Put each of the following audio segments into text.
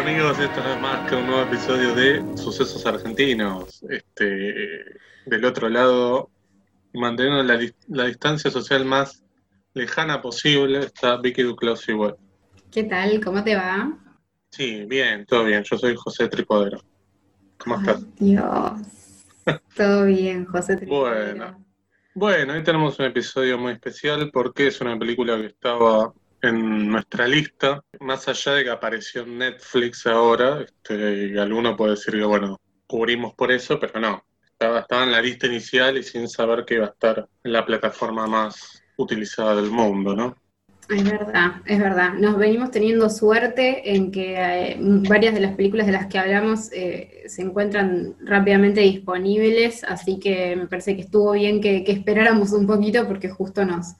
Amigos, esto no es más que un nuevo episodio de Sucesos Argentinos. Este, del otro lado, manteniendo la, la distancia social más lejana posible, está Vicky Duclos igual. ¿Qué tal? ¿Cómo te va? Sí, bien, todo bien. Yo soy José Tripodero. ¿Cómo estás? Dios. Todo bien, José Tripodero. Bueno. Bueno, hoy tenemos un episodio muy especial porque es una película que estaba en nuestra lista, más allá de que apareció Netflix ahora, este, alguno puede decir que, bueno, cubrimos por eso, pero no, estaba, en la lista inicial y sin saber que iba a estar la plataforma más utilizada del mundo, ¿no? Es verdad, es verdad. Nos venimos teniendo suerte en que eh, varias de las películas de las que hablamos eh, se encuentran rápidamente disponibles, así que me parece que estuvo bien que, esperáramos un poquito porque justo nos,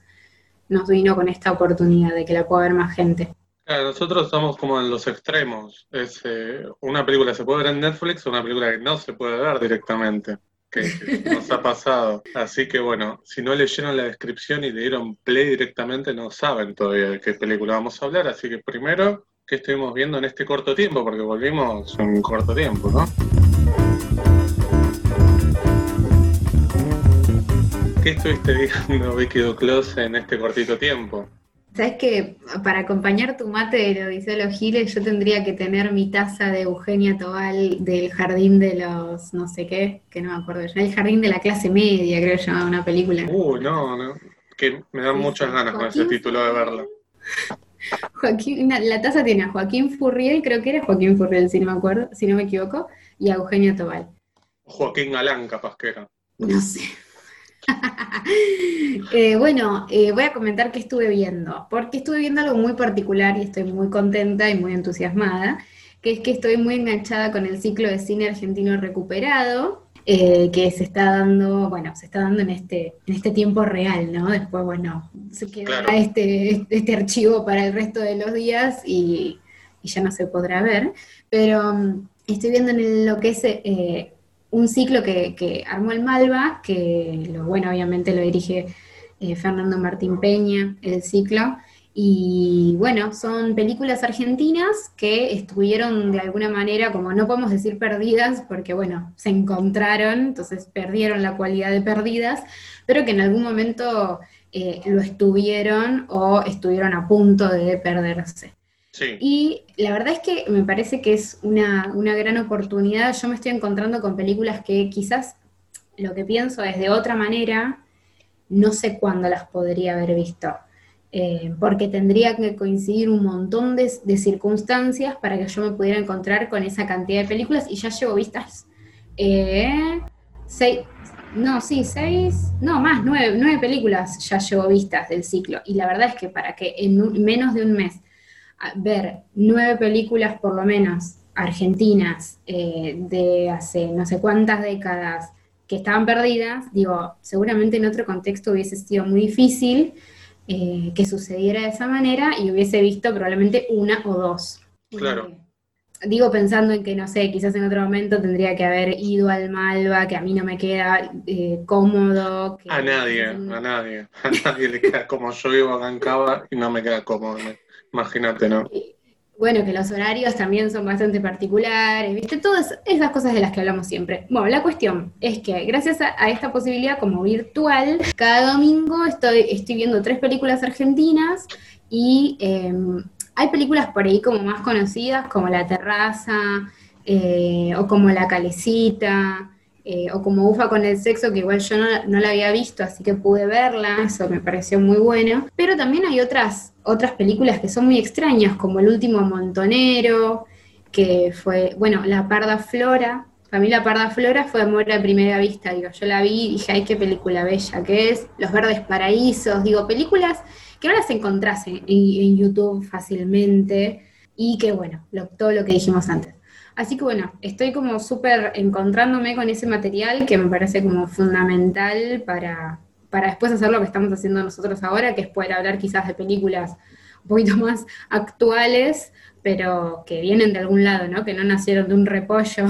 nos vino con esta oportunidad de que la pueda ver más gente. nosotros estamos como en los extremos. Es, eh, una película se puede ver en Netflix una película que no se puede ver directamente que nos ha pasado. Así que bueno, si no leyeron la descripción y le dieron play directamente, no saben todavía de qué película vamos a hablar. Así que primero, ¿qué estuvimos viendo en este corto tiempo? Porque volvimos en un corto tiempo, ¿no? ¿Qué estuviste viendo, Vicky Duclos, en este cortito tiempo? Sabes que para acompañar tu mate de Odiseo de los Giles, yo tendría que tener mi taza de Eugenia Tobal del jardín de los no sé qué, que no me acuerdo ya, el jardín de la clase media, creo que llamaba una película. Uh, no, no, que me dan muchas ganas con ese título de verla. Joaquín, la taza tiene a Joaquín Furriel, creo que era Joaquín Furriel, si no me acuerdo, si no me equivoco, y a Eugenia Tobal. Joaquín Galán, capaz que era. No sé. Eh, bueno, eh, voy a comentar qué estuve viendo, porque estuve viendo algo muy particular y estoy muy contenta y muy entusiasmada, que es que estoy muy enganchada con el ciclo de cine argentino recuperado, eh, que se está dando, bueno, se está dando en este, en este tiempo real, ¿no? Después, bueno, se quedará este, este archivo para el resto de los días y, ya no se podrá ver, pero mm, estoy viendo en lo que es un ciclo que, armó el Malva, que lo bueno, obviamente lo dirige eh, Fernando Martín Peña, el ciclo. Y bueno, son películas argentinas que estuvieron de alguna manera, como no podemos decir perdidas, porque bueno, se encontraron, entonces perdieron la cualidad de perdidas, pero que en algún momento eh, lo estuvieron o estuvieron a punto de perderse. Y la verdad es que me parece que es una, gran oportunidad. Yo me estoy encontrando con películas que quizás lo que pienso es de otra manera, no sé cuándo las podría haber visto. Eh, porque tendría que coincidir un montón de, circunstancias para que yo me pudiera encontrar con esa cantidad de películas y ya llevo vistas eh, seis, no, sí, seis, no, más, nueve, nueve películas ya llevo vistas del ciclo. Y la verdad es que para que en menos de un mes ver nueve películas por lo menos argentinas eh, de hace no sé cuántas décadas que estaban perdidas, digo, seguramente en otro contexto hubiese sido muy difícil eh, que sucediera de esa manera y hubiese visto probablemente una o dos. Claro. Eh, digo pensando en que, no sé, quizás en otro momento tendría que haber ido al Malva, que a mí no me queda cómodo. a nadie, a nadie, a nadie le queda como yo vivo acá en Cava y no me queda cómodo. Imagínate, ¿no? Bueno, que los horarios también son bastante particulares, ¿viste? Todas esas cosas de las que hablamos siempre. Bueno, la cuestión es que gracias a, esta posibilidad como virtual, cada domingo estoy, estoy viendo tres películas argentinas y em, hay películas por ahí como más conocidas, como La Terraza eh, o como La Calecita. Eh, o como Ufa con el sexo, que igual yo no, la había visto, así que pude verla, eso me pareció muy bueno. Pero también hay otras, otras películas que son muy extrañas, como El último montonero, que fue, bueno, La Parda Flora. Para mí La Parda Flora fue amor a primera vista, digo, yo la vi y dije, ay, qué película bella que es, Los Verdes Paraísos, digo, películas que no las encontrás en, YouTube fácilmente y que, bueno, todo lo que dijimos antes. Así que bueno, estoy como súper encontrándome con ese material que me parece como fundamental para, para después hacer lo que estamos haciendo nosotros ahora, que es poder hablar quizás de películas un poquito más actuales, pero que vienen de algún lado, ¿no? Que no nacieron de un repollo.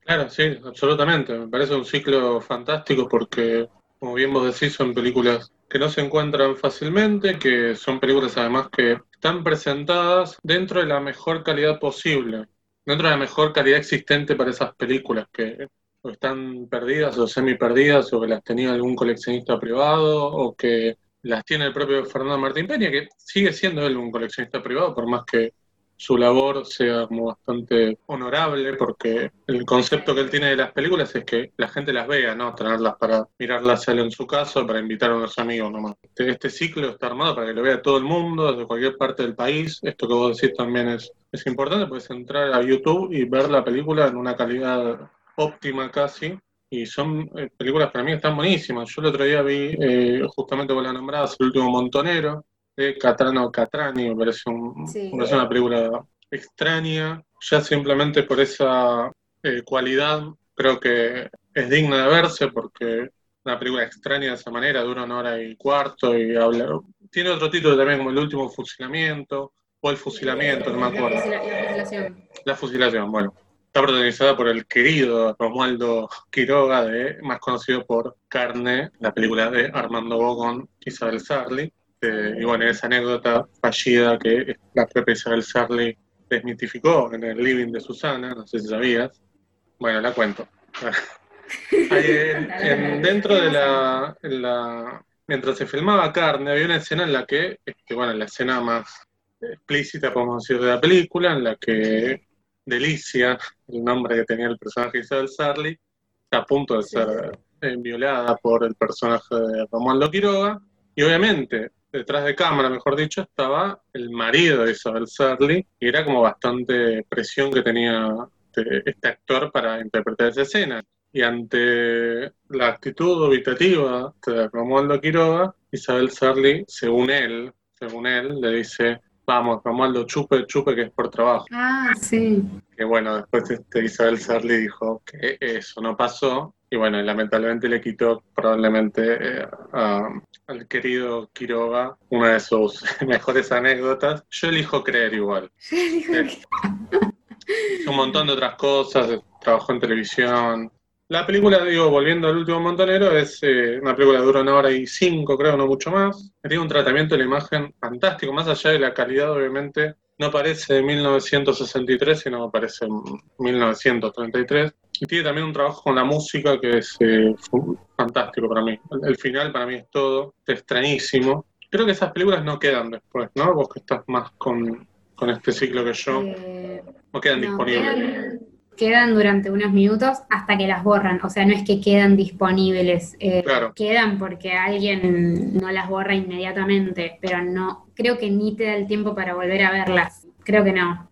Claro, sí, absolutamente. Me parece un ciclo fantástico porque, como bien vos decís, son películas que no se encuentran fácilmente, que son películas además que están presentadas dentro de la mejor calidad posible, dentro de la mejor calidad existente para esas películas que están perdidas o semi perdidas o que las tenía algún coleccionista privado o que las tiene el propio Fernando Martín Peña, que sigue siendo él un coleccionista privado, por más que su labor sea como bastante honorable, porque el concepto que él tiene de las películas es que la gente las vea, ¿no? Tenerlas para mirarlas él en su casa, para invitar a unos amigos nomás. Este, este, ciclo está armado para que lo vea todo el mundo, desde cualquier parte del país. Esto que vos decís también es, es importante, puedes entrar a YouTube y ver la película en una calidad óptima casi, y son eh, películas para mí están buenísimas. Yo el otro día vi, eh, justamente con la nombrada, El último montonero, de Catrano Catrani, me parece, una película extraña, ya simplemente por esa eh, cualidad creo que es digna de verse porque una película extraña de esa manera, dura una hora y cuarto y habla... Tiene otro título también como El último fusilamiento o El fusilamiento, no me acuerdo. La, fusilación. La fusilación, bueno. Está protagonizada por el querido Romualdo Quiroga, de, más conocido por Carne, la película de Armando Bogón, Isabel Sarli. Eh, y bueno, esa anécdota fallida que la propia Isabel Sarli desmitificó en el living de Susana, no sé si sabías. Bueno, la cuento. dentro de la, Mientras se filmaba Carne, había una escena en la que, este, bueno, la escena más explícita, podemos decir, de la película, en la que Delicia, el nombre que tenía el personaje Isabel Sarli, está a punto de ser eh, violada por el personaje de Romualdo Quiroga. Y obviamente, detrás de cámara, mejor dicho, estaba el marido de Isabel Sarli, y era como bastante presión que tenía este, este actor para interpretar esa escena. Y ante la actitud dubitativa de Romualdo Quiroga, Isabel Sarli, según él, según él, le dice, vamos, Romualdo, chupe, chupe, que es por trabajo. Ah, sí. Que bueno, después este Isabel Sarli dijo que eso no pasó, y bueno, lamentablemente le quitó probablemente eh, al querido Quiroga una de sus mejores anécdotas. Yo elijo creer igual. un montón de otras cosas, trabajó en televisión, la película, digo, volviendo al último montonero, es eh, una película que dura una hora y cinco, creo, no mucho más. Tiene un tratamiento de la imagen fantástico, más allá de la calidad, obviamente, no parece de 1963, sino parece en 1933. Y tiene también un trabajo con la música que es eh, fantástico para mí. El, final para mí es todo, es extrañísimo. Creo que esas películas no quedan después, ¿no? Vos que estás más con, este ciclo que yo, eh, no quedan disponibles quedan durante unos minutos hasta que las borran. O sea, no es que quedan disponibles, eh, quedan porque alguien no las borra inmediatamente, pero no, creo que ni te da el tiempo para volver a verlas. Creo que no.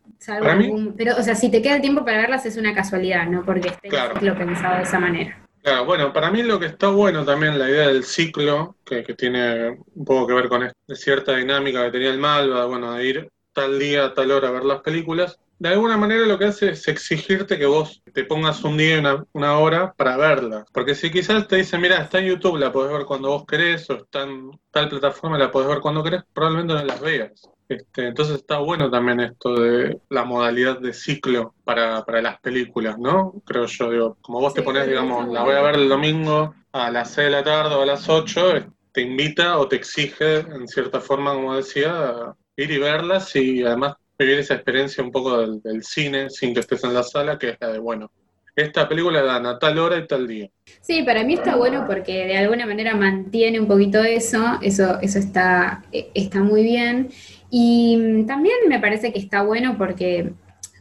pero, o sea, si te queda el tiempo para verlas es una casualidad, no porque esté lo pensado de esa manera. Claro, bueno, para mí lo que está bueno también la idea del ciclo, que, tiene un poco que ver con cierta dinámica que tenía el Malva, bueno, de ir tal día, tal hora a ver las películas, de alguna manera lo que hace es exigirte que vos te pongas un día y una, hora para verla. Porque si quizás te dicen, mira, está en YouTube, la podés ver cuando vos querés, o está en tal plataforma, la podés ver cuando querés, probablemente no las veas. Este, entonces está bueno también esto de la modalidad de ciclo para, las películas, ¿no? Creo yo, digo, como vos te pones, digamos, la voy a ver el domingo a las 6 de la tarde o a las 8, te invita o te exige, en cierta forma, como decía, ir y verlas y además vivir esa experiencia un poco del, cine sin que estés en la sala, que es la de, bueno, esta película dan a tal hora y tal día. Sí, para mí está bueno porque de alguna manera mantiene un poquito eso, eso, eso está, está muy bien. Y también me parece que está bueno porque,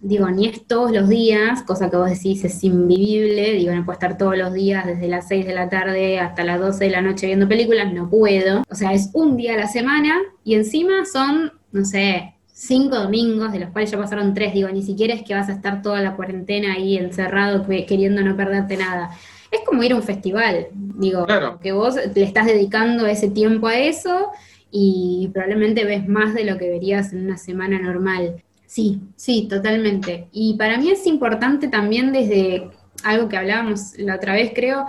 digo, ni es todos los días, cosa que vos decís es invivible, digo, no puedo estar todos los días desde las 6 de la tarde hasta las 12 de la noche viendo películas, no puedo. O sea, es un día a la semana y encima son, no sé, cinco domingos, de los cuales ya pasaron tres, digo, ni siquiera es que vas a estar toda la cuarentena ahí encerrado queriendo no perderte nada. Es como ir a un festival, digo, que vos le estás dedicando ese tiempo a eso y probablemente ves más de lo que verías en una semana normal. Sí, sí, totalmente. Y para mí es importante también desde algo que hablábamos la otra vez, creo,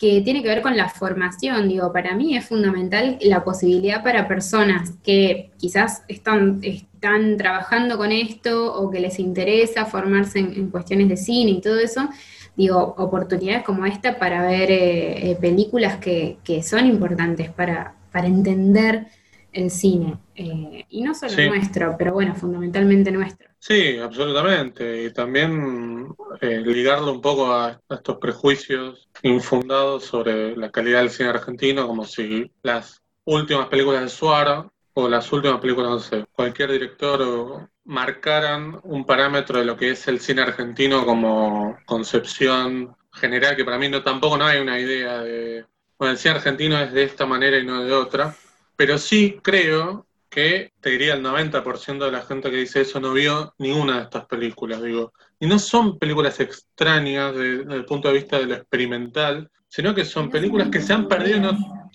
que tiene que ver con la formación. Digo, para mí es fundamental la posibilidad para personas que quizás están, están trabajando con esto o que les interesa formarse en, cuestiones de cine y todo eso, digo, oportunidades como esta para ver eh, eh, películas que, son importantes para, para entender el cine. Eh, y no solo nuestro, pero bueno, fundamentalmente nuestro. Sí, absolutamente. Y también eh, ligarlo un poco a, estos prejuicios infundados sobre la calidad del cine argentino, como si las últimas películas de Suara o las últimas películas, no sé, cualquier director marcaran un parámetro de lo que es el cine argentino como concepción general, que para mí no tampoco no hay una idea de, bueno, el cine argentino es de esta manera y no de otra, pero sí creo que te diría el 90% de la gente que dice eso no vio ninguna de estas películas, digo. Y no son películas extrañas desde el punto de vista de lo experimental, sino que son películas que se han perdido.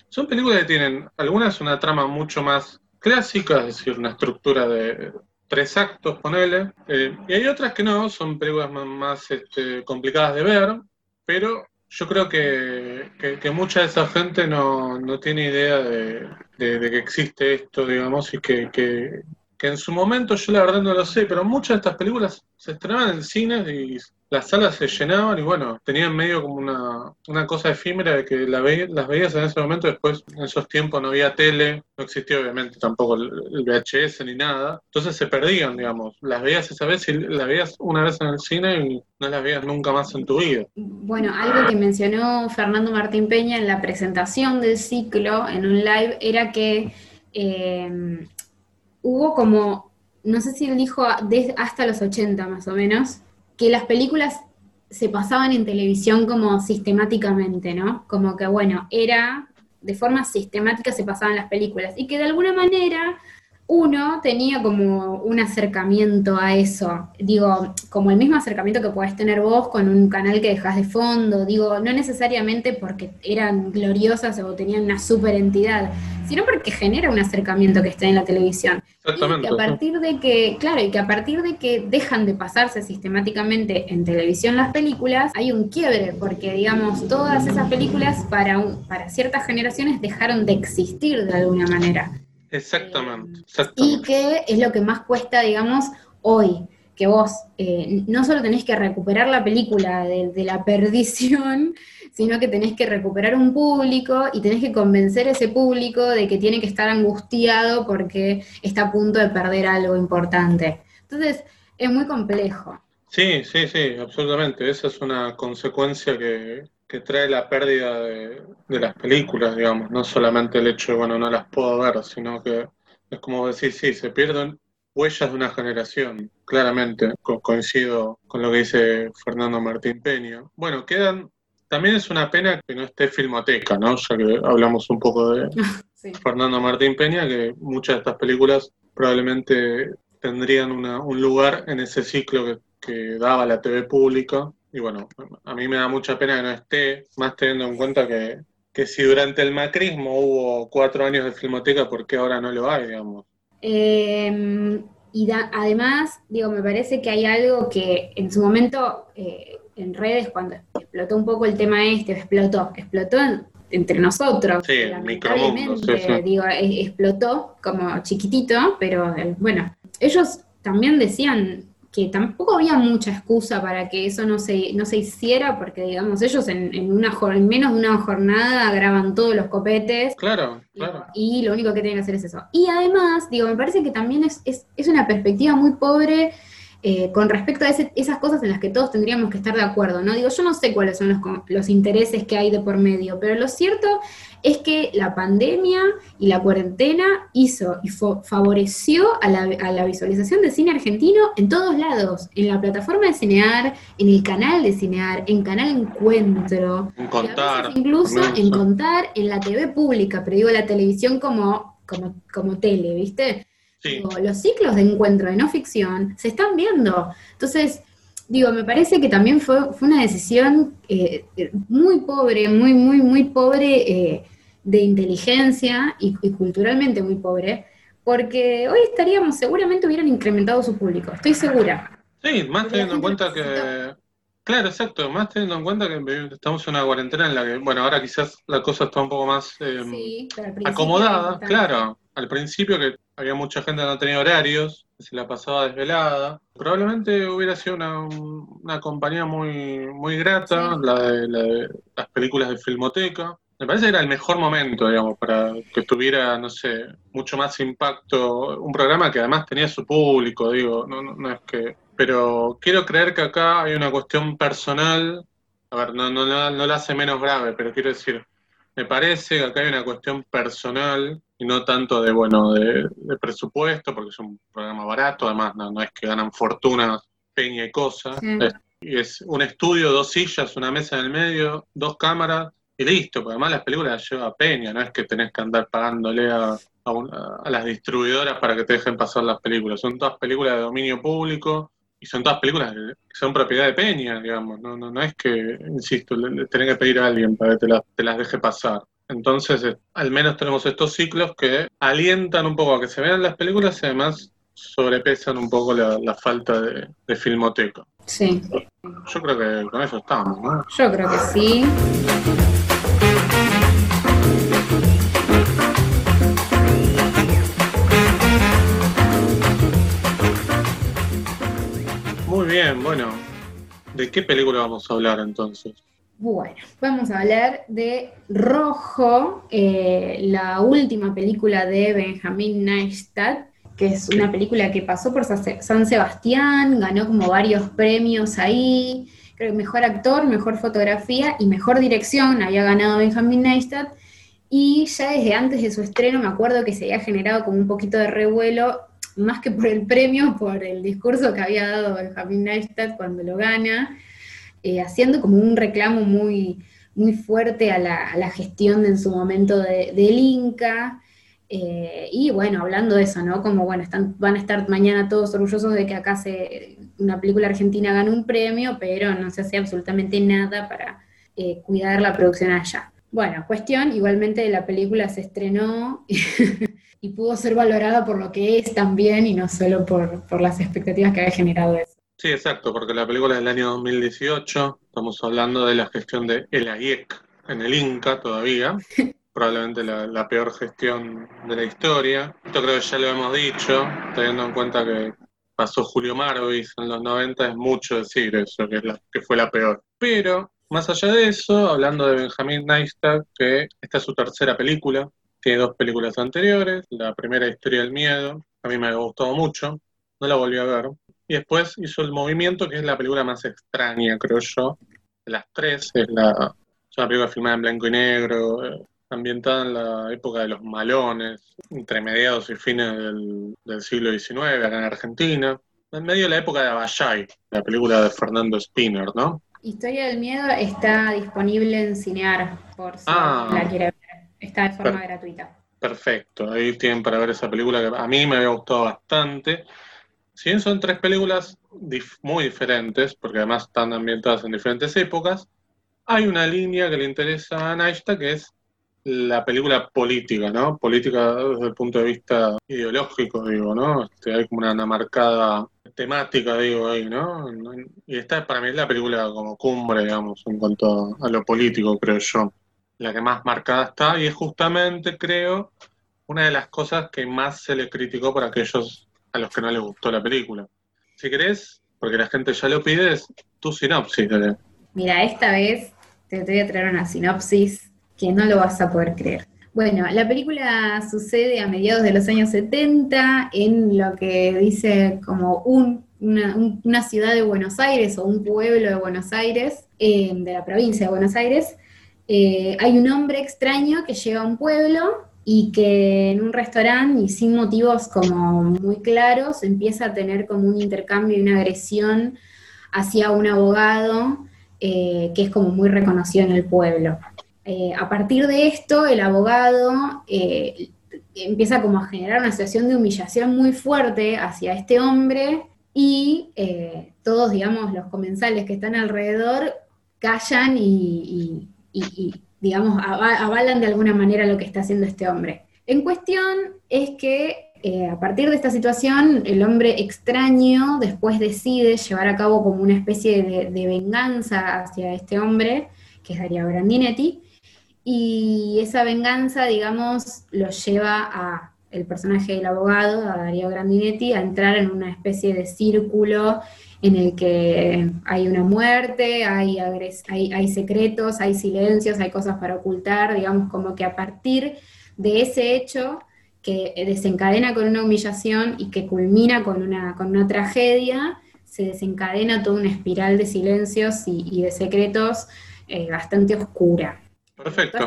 son películas que tienen algunas una trama mucho más clásica, es decir, una estructura de tres actos, ponele, eh, y hay otras que no, son películas más, este, complicadas de ver, pero yo creo que, mucha de esa gente no, tiene idea de, que existe esto, digamos, y que, que, en su momento, yo la verdad no lo sé, pero muchas de estas películas se estrenaban en cines y las salas se llenaban y bueno, tenían medio como una, una cosa efímera de que la las veías en ese momento, después en esos tiempos no había tele, no existía obviamente tampoco el, VHS ni nada, entonces se perdían, digamos, las veías esa vez y las veías una vez en el cine y no las veías nunca más en tu vida. Bueno, algo que mencionó Fernando Martín Peña en la presentación del ciclo en un live era que eh, hubo como, no sé si él dijo hasta los 80 más o menos, que las películas se pasaban en televisión como sistemáticamente, ¿no? Como que, bueno, era, de forma sistemática se pasaban las películas y que de alguna manera uno tenía como un acercamiento a eso, digo, como el mismo acercamiento que podés tener vos con un canal que dejas de fondo, digo, no necesariamente porque eran gloriosas o tenían una super entidad, sino porque genera un acercamiento que está en la televisión. Exactamente. Y que a partir de que, claro, y que a partir de que dejan de pasarse sistemáticamente en televisión las películas, hay un quiebre, porque digamos, todas esas películas para, para ciertas generaciones dejaron de existir de alguna manera. Exactamente, Y que es lo que más cuesta, digamos, hoy, que vos eh, no solo tenés que recuperar la película de, la perdición, sino que tenés que recuperar un público y tenés que convencer a ese público de que tiene que estar angustiado porque está a punto de perder algo importante. Entonces, es muy complejo. Sí, sí, sí, absolutamente. Esa es una consecuencia que, que trae la pérdida de, las películas, digamos, no solamente el hecho de, bueno, no las puedo ver, sino que es como decir, sí, se pierden huellas de una generación, claramente, coincido con lo que dice Fernando Martín Peña. Bueno, quedan, también es una pena que no esté Filmoteca, ¿no? Ya que hablamos un poco de Fernando Martín Peña, que muchas de estas películas probablemente tendrían un lugar en ese ciclo que, que daba la TV pública y bueno, a mí me da mucha pena que no esté, más teniendo en cuenta que, si durante el macrismo hubo cuatro años de filmoteca, ¿por qué ahora no lo hay, digamos? Em, y además, digo, me parece que hay algo que en su momento eh, en redes, cuando explotó un poco el tema este, explotó, explotó entre nosotros. Sí, lamentablemente, digo, e, explotó como chiquitito, pero eh, bueno, ellos también decían que tampoco había mucha excusa para que eso no se, no se hiciera, porque digamos, ellos en, en una en menos de una jornada graban todos los copetes. Claro, claro. Y, lo único que tienen que hacer es eso. Y además, digo, me parece que también es, es, es una perspectiva muy pobre eh, con respecto a esas cosas en las que todos tendríamos que estar de acuerdo, ¿no? Digo, yo no sé cuáles son los, los intereses que hay de por medio, pero lo cierto es que la pandemia y la cuarentena hizo y favoreció a la, visualización de cine argentino en todos lados, en la plataforma de Cinear, en el canal de Cinear, en Canal Encuentro, en contar, incluso en contar en la TV pública, pero digo la televisión como, como, como tele, ¿viste? Los ciclos de encuentro de no ficción se están viendo. Entonces, digo, me parece que también fue, fue una decisión eh, muy pobre, muy, muy, muy pobre eh, de inteligencia y, culturalmente muy pobre, porque hoy estaríamos, seguramente hubieran incrementado su público, estoy segura. Sí, más teniendo en cuenta que... Claro, exacto, más teniendo en cuenta que estamos en una cuarentena en la que, bueno, ahora quizás la cosa está un poco más eh, acomodada, claro, al principio que había mucha gente que no tenía horarios, que se la pasaba desvelada. Probablemente hubiera sido una, compañía muy, muy grata, la, de, las películas de Filmoteca. Me parece que era el mejor momento, digamos, para que tuviera, no sé, mucho más impacto. Un programa que además tenía su público, digo, no, no, es que. Pero quiero creer que acá hay una cuestión personal. A ver, no, no, no, la hace menos grave, pero quiero decir, me parece que acá hay una cuestión personal y no tanto de, bueno, de, presupuesto, porque es un programa barato, además no, no es que ganan fortunas, peña y cosas. y es un estudio, dos sillas, una mesa en el medio, dos cámaras y listo, porque además las películas las lleva Peña, no es que tenés que andar pagándole a, a, las distribuidoras para que te dejen pasar las películas. Son todas películas de dominio público y son todas películas que son propiedad de Peña, digamos. No, no, no es que, insisto, le, tenés que pedir a alguien para que te, te las deje pasar. Entonces, eh, al menos tenemos estos ciclos que alientan un poco a que se vean las películas y además sobrepesan un poco la, falta de, de, filmoteca. Sí. Yo creo que con eso estamos, ¿no? Yo creo que sí. Muy bien, bueno. ¿De qué película vamos a hablar entonces? Bueno, vamos a hablar de Rojo, eh, la última película de Benjamin Neistat, que es una película que pasó por San Sebastián, ganó como varios premios ahí, creo que mejor actor, mejor fotografía y mejor dirección había ganado Benjamin Neistat. Y ya desde antes de su estreno me acuerdo que se había generado como un poquito de revuelo, más que por el premio, por el discurso que había dado Benjamin Neistat cuando lo gana, eh, haciendo como un reclamo muy, muy fuerte a la, gestión en su momento del Inca. Eh, y bueno, hablando de eso, ¿no? Como bueno, están, van a estar mañana todos orgullosos de que acá se, una película argentina gane un premio, pero no se hace absolutamente nada para eh, cuidar la producción allá. Bueno, cuestión, igualmente la película se estrenó y pudo ser valorada por lo que es también y no solo por, por las expectativas que había generado eso. Sí, exacto, porque la película es del año 2018, estamos hablando de la gestión de El AIEC en el Inca todavía. probablemente la, peor gestión de la historia. Esto creo que ya lo hemos dicho, teniendo en cuenta que pasó Julio Marvis en los 90, es mucho decir eso, que, es la, que fue la peor. Pero, más allá de eso, hablando de Benjamin Neistat, que esta es su tercera película, tiene dos películas anteriores, la primera Historia del Miedo, a mí me ha gustado mucho, no la volví a ver, y después hizo El Movimiento, que es la película más extraña, creo yo, de las tres, es la... Es una película filmada en blanco y negro, eh, ambientada en la época de los malones, entre mediados y fines del, siglo XIX, acá en Argentina, en medio de la época de Abayay, la película de Fernando Spinner, ¿no? Historia del Miedo está disponible en Cinear, por si ah. la quiere ver. Está de forma gratuita. Perfecto, ahí tienen para ver esa película que a mí me había gustado bastante. Si bien son tres películas muy diferentes, porque además están ambientadas en diferentes épocas, hay una línea que le interesa a Naishta, que es la película política, ¿no? Política desde el punto de vista ideológico, digo, ¿no? Este, hay como una, marcada temática, digo, ahí, ¿no? Y esta para mí es la película como cumbre, digamos, en cuanto a, lo político, creo yo. La que más marcada está y es justamente, creo, una de las cosas que más se le criticó por aquellos a los que no les gustó la película. Si querés, porque la gente ya lo pide, es tu sinopsis. Mira, esta vez te voy a traer una sinopsis que no lo vas a poder creer. Bueno, la película sucede a mediados de los años 70 en lo que dice como una, ciudad de Buenos Aires o un pueblo de Buenos Aires, eh, de la provincia de Buenos Aires. Eh, hay un hombre extraño que llega a un pueblo y que en un restaurante y sin motivos como muy claros empieza a tener como un intercambio y una agresión hacia un abogado eh, que es como muy reconocido en el pueblo. Eh, a partir de esto, el abogado eh, empieza como a generar una situación de humillación muy fuerte hacia este hombre y todos, digamos, los comensales que están alrededor callan y, digamos, avalan de alguna manera lo que está haciendo este hombre. En cuestión es que a partir de esta situación, el hombre extraño después decide llevar a cabo como una especie de, de venganza hacia este hombre, que es Darío Grandinetti, y esa venganza, digamos, lo lleva a el personaje del abogado, a Darío Grandinetti, a entrar en una especie de círculo en el que hay una muerte, hay, hay, hay secretos, hay silencios, hay cosas para ocultar, digamos, como que a partir de ese hecho que desencadena con una humillación y que culmina con una, con una tragedia, se desencadena toda una espiral de silencios y, de secretos eh, bastante oscura. Perfecto.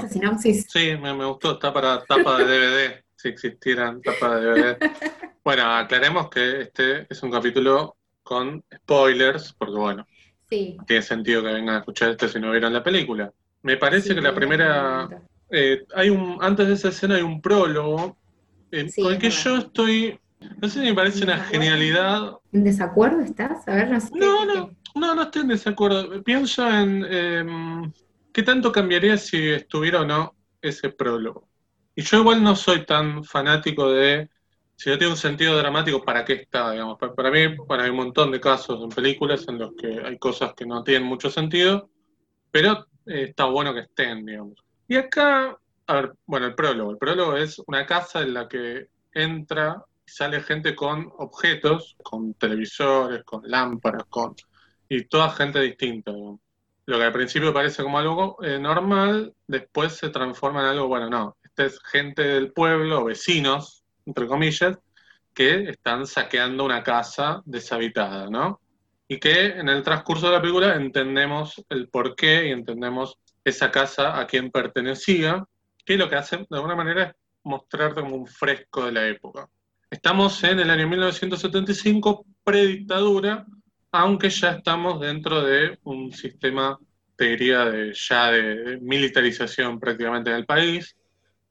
Sí, me, gustó, está para tapa de DVD, si existieran tapas de DVD. Bueno, aclaremos que este es un capítulo con spoilers, porque bueno, sí. tiene sentido que vengan a escuchar esto si no vieron la película. Me parece que la primera... Eh, hay un Antes de esa escena hay un prólogo eh, con el que yo estoy... No sé si me parece una genialidad. ¿En desacuerdo estás? A ver, no No, no, no, no estoy en desacuerdo. Pienso en em, qué tanto cambiaría si estuviera o no ese prólogo. Y yo igual no soy tan fanático de si no tiene un sentido dramático, ¿para qué está? Digamos? Para, mí, bueno, hay un montón de casos en películas en los que hay cosas que no tienen mucho sentido, pero eh, está bueno que estén, digamos. Y acá, bueno, el prólogo. El prólogo es una casa en la que entra y sale gente con objetos, con televisores, con lámparas, con y toda gente distinta. Lo que al principio parece como algo eh, normal, después se transforma en algo, bueno, no, esta es gente del pueblo, vecinos, entre comillas, que están saqueando una casa deshabitada, ¿no? Y que en el transcurso de la película entendemos el porqué y entendemos esa casa a quién pertenecía, que lo que hacen de alguna manera es mostrarte como un fresco de la época. Estamos en el año 1975, predictadura, aunque ya estamos dentro de un sistema, te diría, de, ya de militarización prácticamente en el país,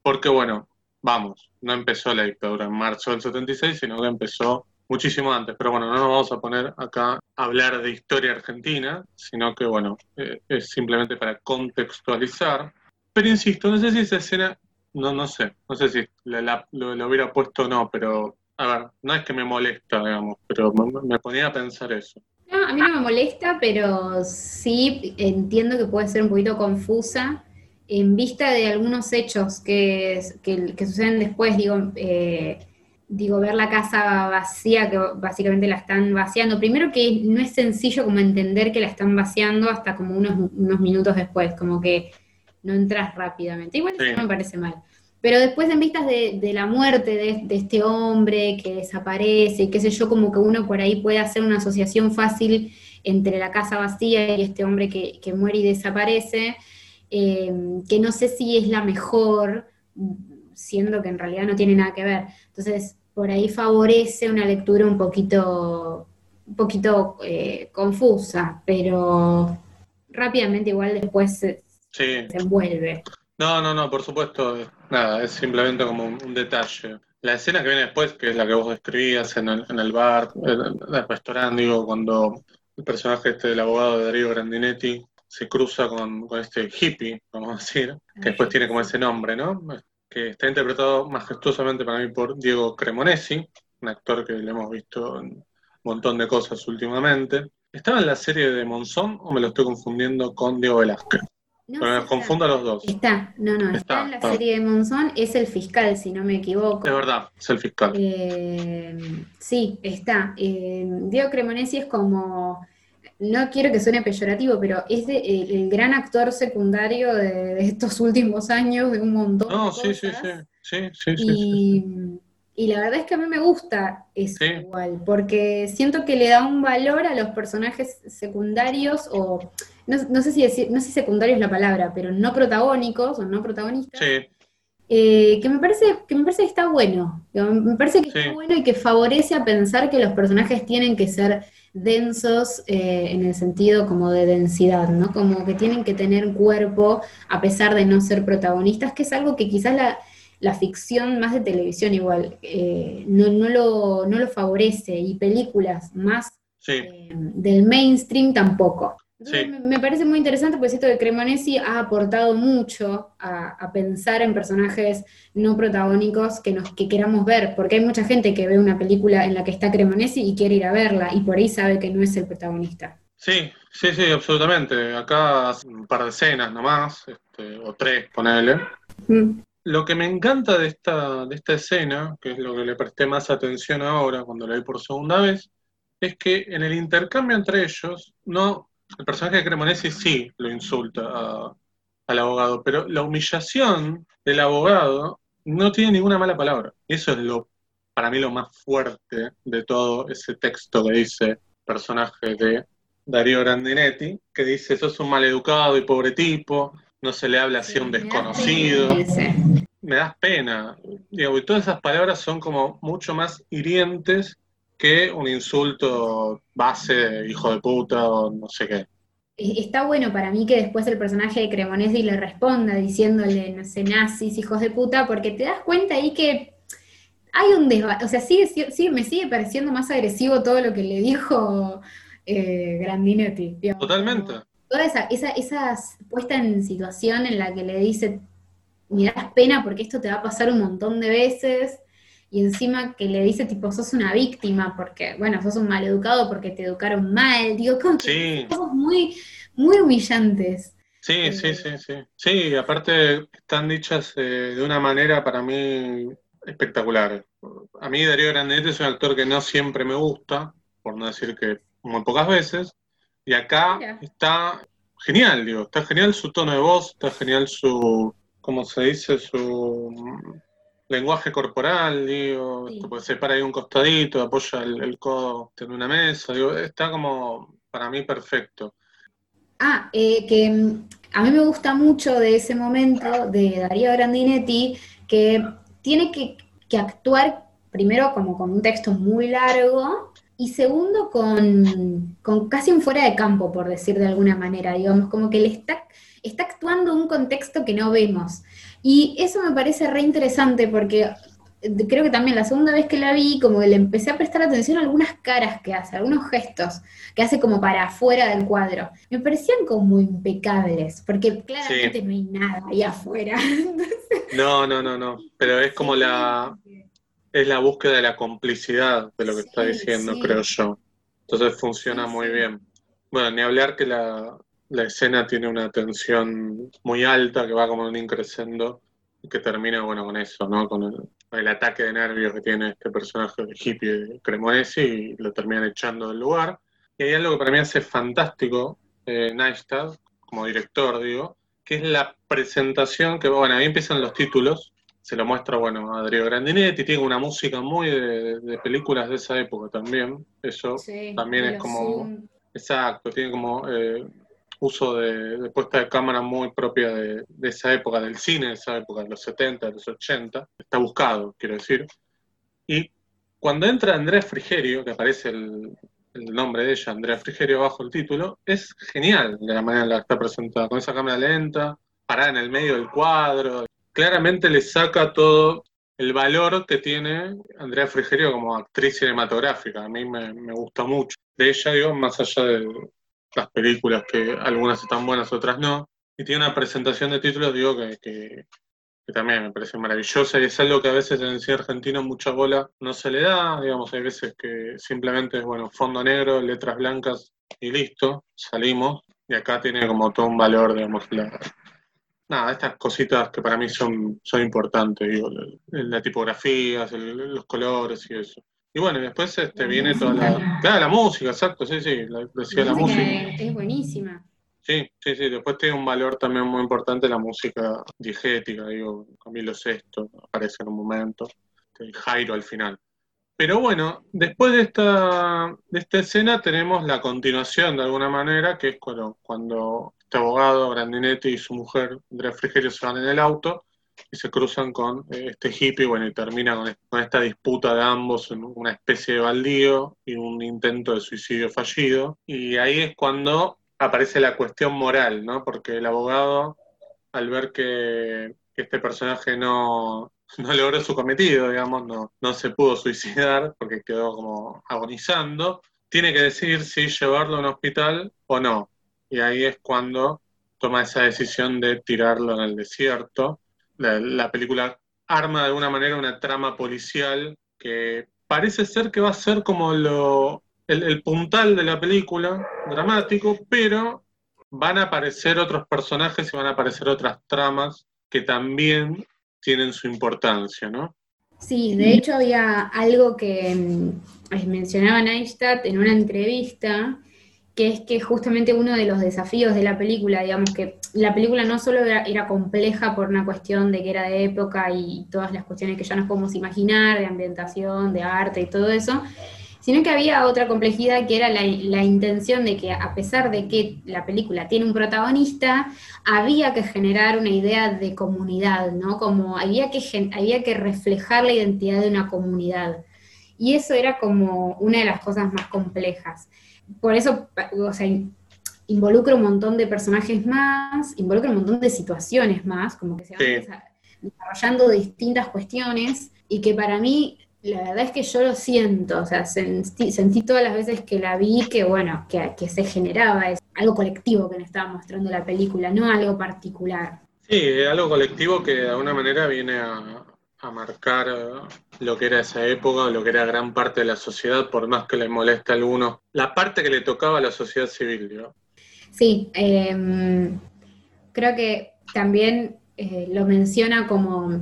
porque bueno, vamos, no empezó la dictadura en marzo del 76, sino que empezó muchísimo antes. Pero bueno, no nos vamos a poner acá a hablar de historia argentina, sino que bueno, eh, es simplemente para contextualizar. Pero insisto, no sé si esa escena, no, no sé, no sé si lo, hubiera puesto o no, pero a ver, no es que me molesta, digamos, pero me, me ponía a pensar eso. No, a mí no me molesta, pero sí entiendo que puede ser un poquito confusa en vista de algunos hechos que, suceden después, digo, eh, digo, ver la casa vacía, que básicamente la están vaciando. Primero que no es sencillo como entender que la están vaciando hasta como unos, unos minutos después, como que no entras rápidamente. Igual eso no me parece mal. Pero después en vistas de, la muerte de, este hombre que desaparece, y qué sé yo, como que uno por ahí puede hacer una asociación fácil entre la casa vacía y este hombre que, que muere y desaparece, eh, que no sé si es la mejor, siendo que en realidad no tiene nada que ver. Entonces, por ahí favorece una lectura un poquito, un poquito eh, confusa, pero rápidamente igual después se, envuelve. No, no, no, por supuesto, nada, es simplemente como un, detalle. La escena que viene después, que es la que vos describías en el, en el bar, en el restaurante, digo, cuando el personaje este del abogado de Darío Grandinetti se cruza con, este hippie, vamos a decir, que después tiene como ese nombre, ¿no? Que está interpretado majestuosamente para mí por Diego Cremonesi, un actor que le hemos visto en un montón de cosas últimamente. ¿Estaba en la serie de Monzón o me lo estoy confundiendo con Diego Velázquez? No, me confundo a los dos. Está, no, no, está, en la serie de Monzón, es el fiscal, si no me equivoco. Es verdad, es el fiscal. Eh, sí, está. Eh, Diego Cremonesi es como no quiero que suene peyorativo, pero es el, gran actor secundario de, estos últimos años, de un montón no, sí, Sí, sí, sí, y, y, la verdad es que a mí me gusta eso igual, porque siento que le da un valor a los personajes secundarios, o no, sé si decir, no sé si secundario es la palabra, pero no protagónicos o no protagonistas. Eh, que me parece que me parece que está bueno, me parece que está bueno y que favorece a pensar que los personajes tienen que ser densos eh, en el sentido como de densidad, ¿no? Como que tienen que tener cuerpo a pesar de no ser protagonistas, que es algo que quizás la, ficción más de televisión igual eh, no, no, lo, no, lo, favorece y películas más eh, del mainstream tampoco. Me parece muy interesante porque esto de Cremonesi ha aportado mucho a, pensar en personajes no protagónicos que nos que queramos ver, porque hay mucha gente que ve una película en la que está Cremonesi y quiere ir a verla y por ahí sabe que no es el protagonista. Sí, sí, sí, absolutamente. Acá un par de escenas nomás, este, o tres, ponele. Mm. Lo que me encanta de esta, de esta escena, que es lo que le presté más atención ahora cuando la vi por segunda vez, es que en el intercambio entre ellos, no, el personaje de Cremonesi sí lo insulta al abogado, pero la humillación del abogado no tiene ninguna mala palabra. Eso es lo, para mí, lo más fuerte de todo ese texto que dice el personaje de Darío Grandinetti, que dice, sos un maleducado y pobre tipo, no se le habla así a un desconocido. Me das pena. y todas esas palabras son como mucho más hirientes que un insulto base, hijo de puta o no sé qué. Está bueno para mí que después el personaje de Cremonesi le responda diciéndole, no sé, nazis, hijos de puta, porque te das cuenta ahí que hay un desvalo, o sea, sigue, sigue, me sigue pareciendo más agresivo todo lo que le dijo eh, Grandinetti. Totalmente. Toda esa, esa, esa puesta en situación en la que le dice, me das pena porque esto te va a pasar un montón de veces, y encima que le dice tipo, sos una víctima porque, bueno, sos un maleducado porque te educaron mal, digo, como que cosas muy, muy humillantes. Sí, eh, sí, sí, sí. Sí, aparte están dichas eh, de una manera para mí espectacular. A mí Darío Grandetti es un actor que no siempre me gusta, por no decir que muy pocas veces, y acá está genial, digo, está genial su tono de voz, está genial su, ¿cómo se dice? Su lenguaje corporal, digo, se para ahí un costadito, apoya el, codo en una mesa, digo, está como para mí perfecto. Ah, eh, que mm, a mí me gusta mucho de ese momento de Darío Grandinetti, que tiene que, actuar primero como con un texto muy largo y segundo con, con, casi un fuera de campo, por decir de alguna manera, digamos, como que le está, está actuando un contexto que no vemos. Y eso me parece re interesante porque creo que también la segunda vez que la vi, como que le empecé a prestar atención a algunas caras que hace, algunos gestos que hace como para afuera del cuadro. Me parecían como impecables, porque claramente no hay nada ahí afuera. no, no, no, no. Pero es como la. Es la búsqueda de la complicidad de lo que está diciendo, creo yo. Entonces funciona muy bien. Bueno, ni hablar que la, la escena tiene una tensión muy alta que va como un increscendo y que termina, bueno, con eso, ¿no? Con el, ataque de nervios que tiene este personaje de hippie Cremonesi y lo terminan echando del lugar. Y hay algo que para mí hace fantástico eh, como director, digo, que es la presentación que, bueno, ahí empiezan los títulos, se lo muestra, bueno, a Adriano Grandinetti, tiene una música muy de, películas de esa época también, eso también es como... Exacto, tiene como eh, uso de, puesta de cámara muy propia de, esa época, del cine de esa época, de los 70, de los 80. Está buscado, quiero decir. Y cuando entra Andrea Frigerio, que aparece el, nombre de ella, Andrea Frigerio, bajo el título, es genial de la manera en la que está presentada, con esa cámara lenta, parada en el medio del cuadro. Claramente le saca todo el valor que tiene Andrea Frigerio como actriz cinematográfica. A mí me, me gusta mucho. De ella, digo, más allá de, las películas, que algunas están buenas, otras no. Y tiene una presentación de títulos, digo, que, que, también me parece maravillosa y es algo que a veces en el cine argentino mucha bola no se le da. Digamos, hay veces que simplemente es, bueno, fondo negro, letras blancas y listo, salimos. Y acá tiene como todo un valor, digamos, la, nada, estas cositas que para mí son, son importantes, digo, la, tipografía, los colores y eso. Y bueno, después este, viene toda la. Claro, la música, exacto, sí, sí, la, decía la, música. Es, buenísima. Sí, sí, sí. Después tiene un valor también muy importante la música diegética, digo, Camilo Sesto aparece en un momento, este, Jairo al final. Pero bueno, después de esta, de esta escena tenemos la continuación de alguna manera, que es cuando, cuando este abogado, Grandinetti, y su mujer, Andrea Frigerio, se van en el auto y se cruzan con eh, este hippie, bueno, y termina con, esta disputa de ambos en una especie de baldío y un intento de suicidio fallido. Y ahí es cuando aparece la cuestión moral, ¿no? Porque el abogado, al ver que, este personaje no, no logró su cometido, digamos, no, no se pudo suicidar porque quedó como agonizando, tiene que decidir si llevarlo a un hospital o no. Y ahí es cuando toma esa decisión de tirarlo en el desierto la, película arma de alguna manera una trama policial que parece ser que va a ser como lo, el, puntal de la película, dramático, pero van a aparecer otros personajes y van a aparecer otras tramas que también tienen su importancia, ¿no? Sí, de hecho había algo que mm, mencionaba Neistat en una entrevista, que es que justamente uno de los desafíos de la película, digamos que la película no solo era, compleja por una cuestión de que era de época y todas las cuestiones que ya nos podemos imaginar, de ambientación, de arte y todo eso, sino que había otra complejidad que era la, intención de que a pesar de que la película tiene un protagonista, había que generar una idea de comunidad, ¿no? Como había que, había que reflejar la identidad de una comunidad. Y eso era como una de las cosas más complejas. Por eso, o sea, involucra un montón de personajes más, involucra un montón de situaciones más, como que se van desarrollando distintas cuestiones, y que para mí la verdad es que yo lo siento, o sea, sentí, todas las veces que la vi que, bueno, que, se generaba es algo colectivo que me estaba mostrando la película, no algo particular. Sí, algo colectivo que de alguna manera viene a, marcar lo que era esa época, lo que era gran parte de la sociedad, por más que le moleste a algunos, la parte que le tocaba a la sociedad civil, ¿no? Sí, em, creo que también eh, lo menciona como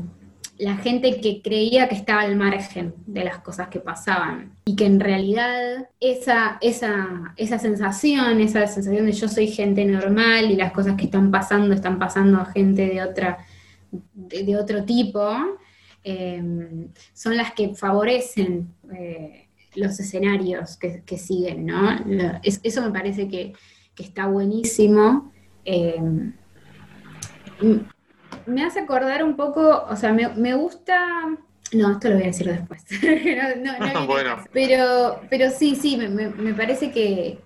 la gente que creía que estaba al margen de las cosas que pasaban y que en realidad esa, esa, esa sensación, esa sensación de yo soy gente normal y las cosas que están pasando están pasando a gente de, otra, de, otro tipo, em, son las que favorecen eh, los escenarios que, siguen, ¿no? eso me parece que, está buenísimo. Em, me hace acordar un poco, o sea, me, gusta. No, esto lo voy a decir después. bueno. Pero, pero sí, sí, me, parece que,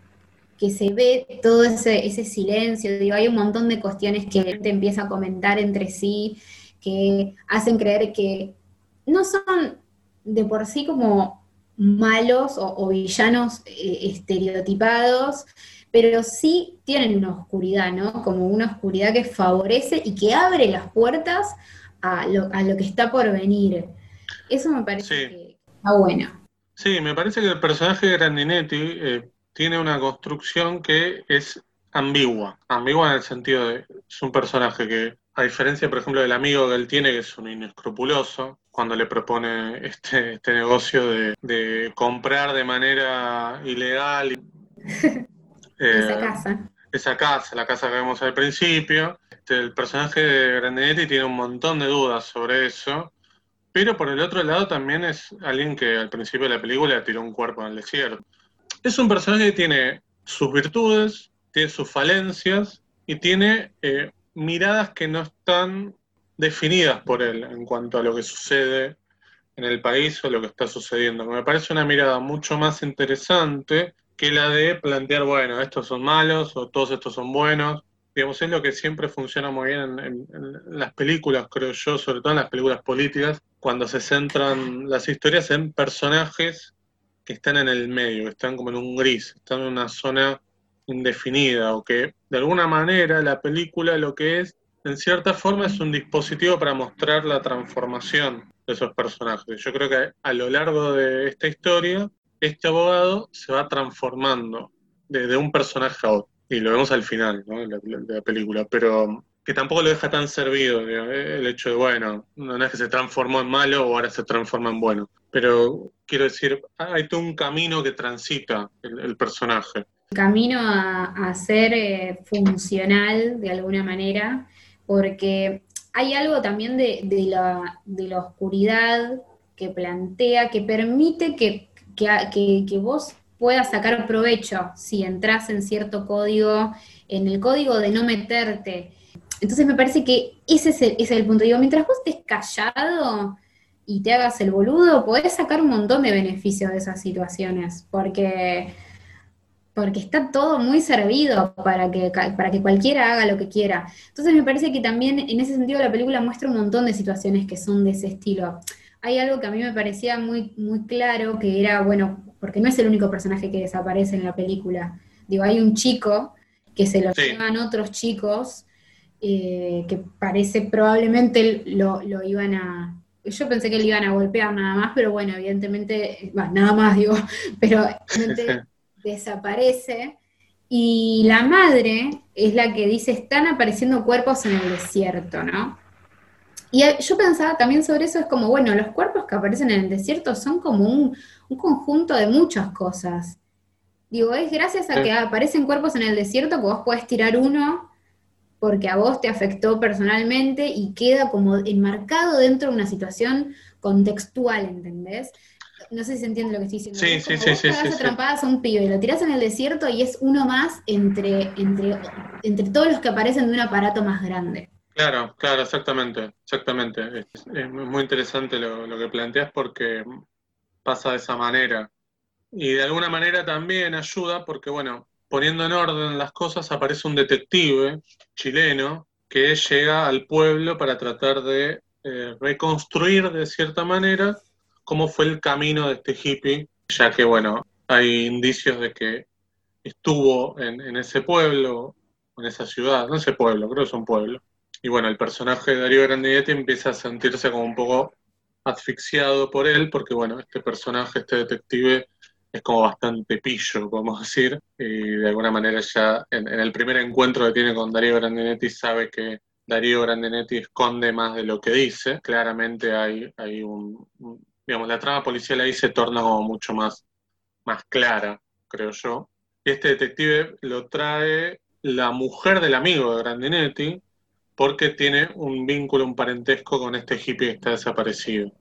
se ve todo ese, ese silencio. Digo, hay un montón de cuestiones que te empieza a comentar entre sí, que hacen creer que no son de por sí como malos o, villanos eh, estereotipados, pero sí tienen una oscuridad, ¿no? Como una oscuridad que favorece y que abre las puertas a lo, que está por venir. Eso me parece que está bueno. Sí, me parece que el personaje de Grandinetti eh, tiene una construcción que es ambigua, ambigua en el sentido de es un personaje que, a diferencia, por ejemplo, del amigo que él tiene, que es un inescrupuloso, cuando le propone este, este negocio de, de comprar de manera ilegal esa eh, casa. Esa casa, la casa que vemos al principio. Este, el personaje de Grandinetti tiene un montón de dudas sobre eso, pero por el otro lado también es alguien que al principio de la película tiró un cuerpo en el desierto. Es un personaje que tiene sus virtudes, tiene sus falencias y tiene eh, miradas que no están definidas por él en cuanto a lo que sucede en el país o lo que está sucediendo. Me parece una mirada mucho más interesante que la de plantear, bueno, estos son malos o todos estos son buenos. Digamos, es lo que siempre funciona muy bien en, las películas, creo yo, sobre todo en las películas políticas, cuando se centran las historias en personajes que están en el medio, están como en un gris, están en una zona indefinida, o que de alguna manera la película lo que es, en cierta forma, es un dispositivo para mostrar la transformación de esos personajes. Yo creo que a lo largo de esta historia este abogado se va transformando de, un personaje a otro. Y lo vemos al final de, la, película, pero que tampoco lo deja tan servido el hecho de, bueno, no es que se transformó en malo o ahora se transforma en bueno. Pero quiero decir, hay todo un camino que transita el, personaje. Camino a, ser eh, funcional de alguna manera, porque hay algo también de, la, de la oscuridad que plantea, que permite que que, vos puedas sacar provecho si entras en cierto código, en el código de no meterte. Entonces me parece que ese es el, ese es el punto. Digo, mientras vos estés callado y te hagas el boludo, podés sacar un montón de beneficios de esas situaciones, porque, porque está todo muy servido para que, para que cualquiera haga lo que quiera. Entonces me parece que también en ese sentido la película muestra un montón de situaciones que son de ese estilo hay algo que a mí me parecía muy, muy claro, que era, bueno, porque no es el único personaje que desaparece en la película. Digo, hay un chico que se lo llevan otros chicos, eh, que parece probablemente lo, iban a... Yo pensé que le iban a golpear nada más, pero bueno, evidentemente, nada más digo, pero desaparece. Y la madre es la que dice, están apareciendo cuerpos en el desierto, ¿no? Y yo pensaba también sobre eso, es como, bueno, los cuerpos que aparecen en el desierto son como un, conjunto de muchas cosas. Digo, es gracias a que aparecen cuerpos en el desierto que vos podés tirar uno porque a vos te afectó personalmente y queda como enmarcado dentro de una situación contextual, ¿entendés? No sé si se entiende lo que estoy diciendo. Sí, sí, sí, sí, sí, a un pibe, lo tirás en el desierto y es uno más entre, entre, entre todos los que aparecen de un aparato más grande. Claro, claro, exactamente, exactamente. Es, muy interesante lo, lo, que planteas porque pasa de esa manera. Y de alguna manera también ayuda porque, bueno, poniendo en orden las cosas, aparece un detective chileno que llega al pueblo para tratar de eh, reconstruir de cierta manera cómo fue el camino de este hippie, ya que, bueno, hay indicios de que estuvo en, ese pueblo, en esa ciudad, no ese pueblo, creo que es un pueblo. Y bueno, el personaje de Darío Grandinetti empieza a sentirse como un poco asfixiado por él, porque bueno, este personaje, este detective, es como bastante pillo, podemos decir, y de alguna manera ya en, el primer encuentro que tiene con Darío Grandinetti sabe que Darío Grandinetti esconde más de lo que dice. Claramente hay, hay un, digamos, la trama policial ahí se torna como mucho más, más clara, creo yo. Este detective lo trae la mujer del amigo de Grandinetti, porque tiene un vínculo, un parentesco con este hippie que está desaparecido.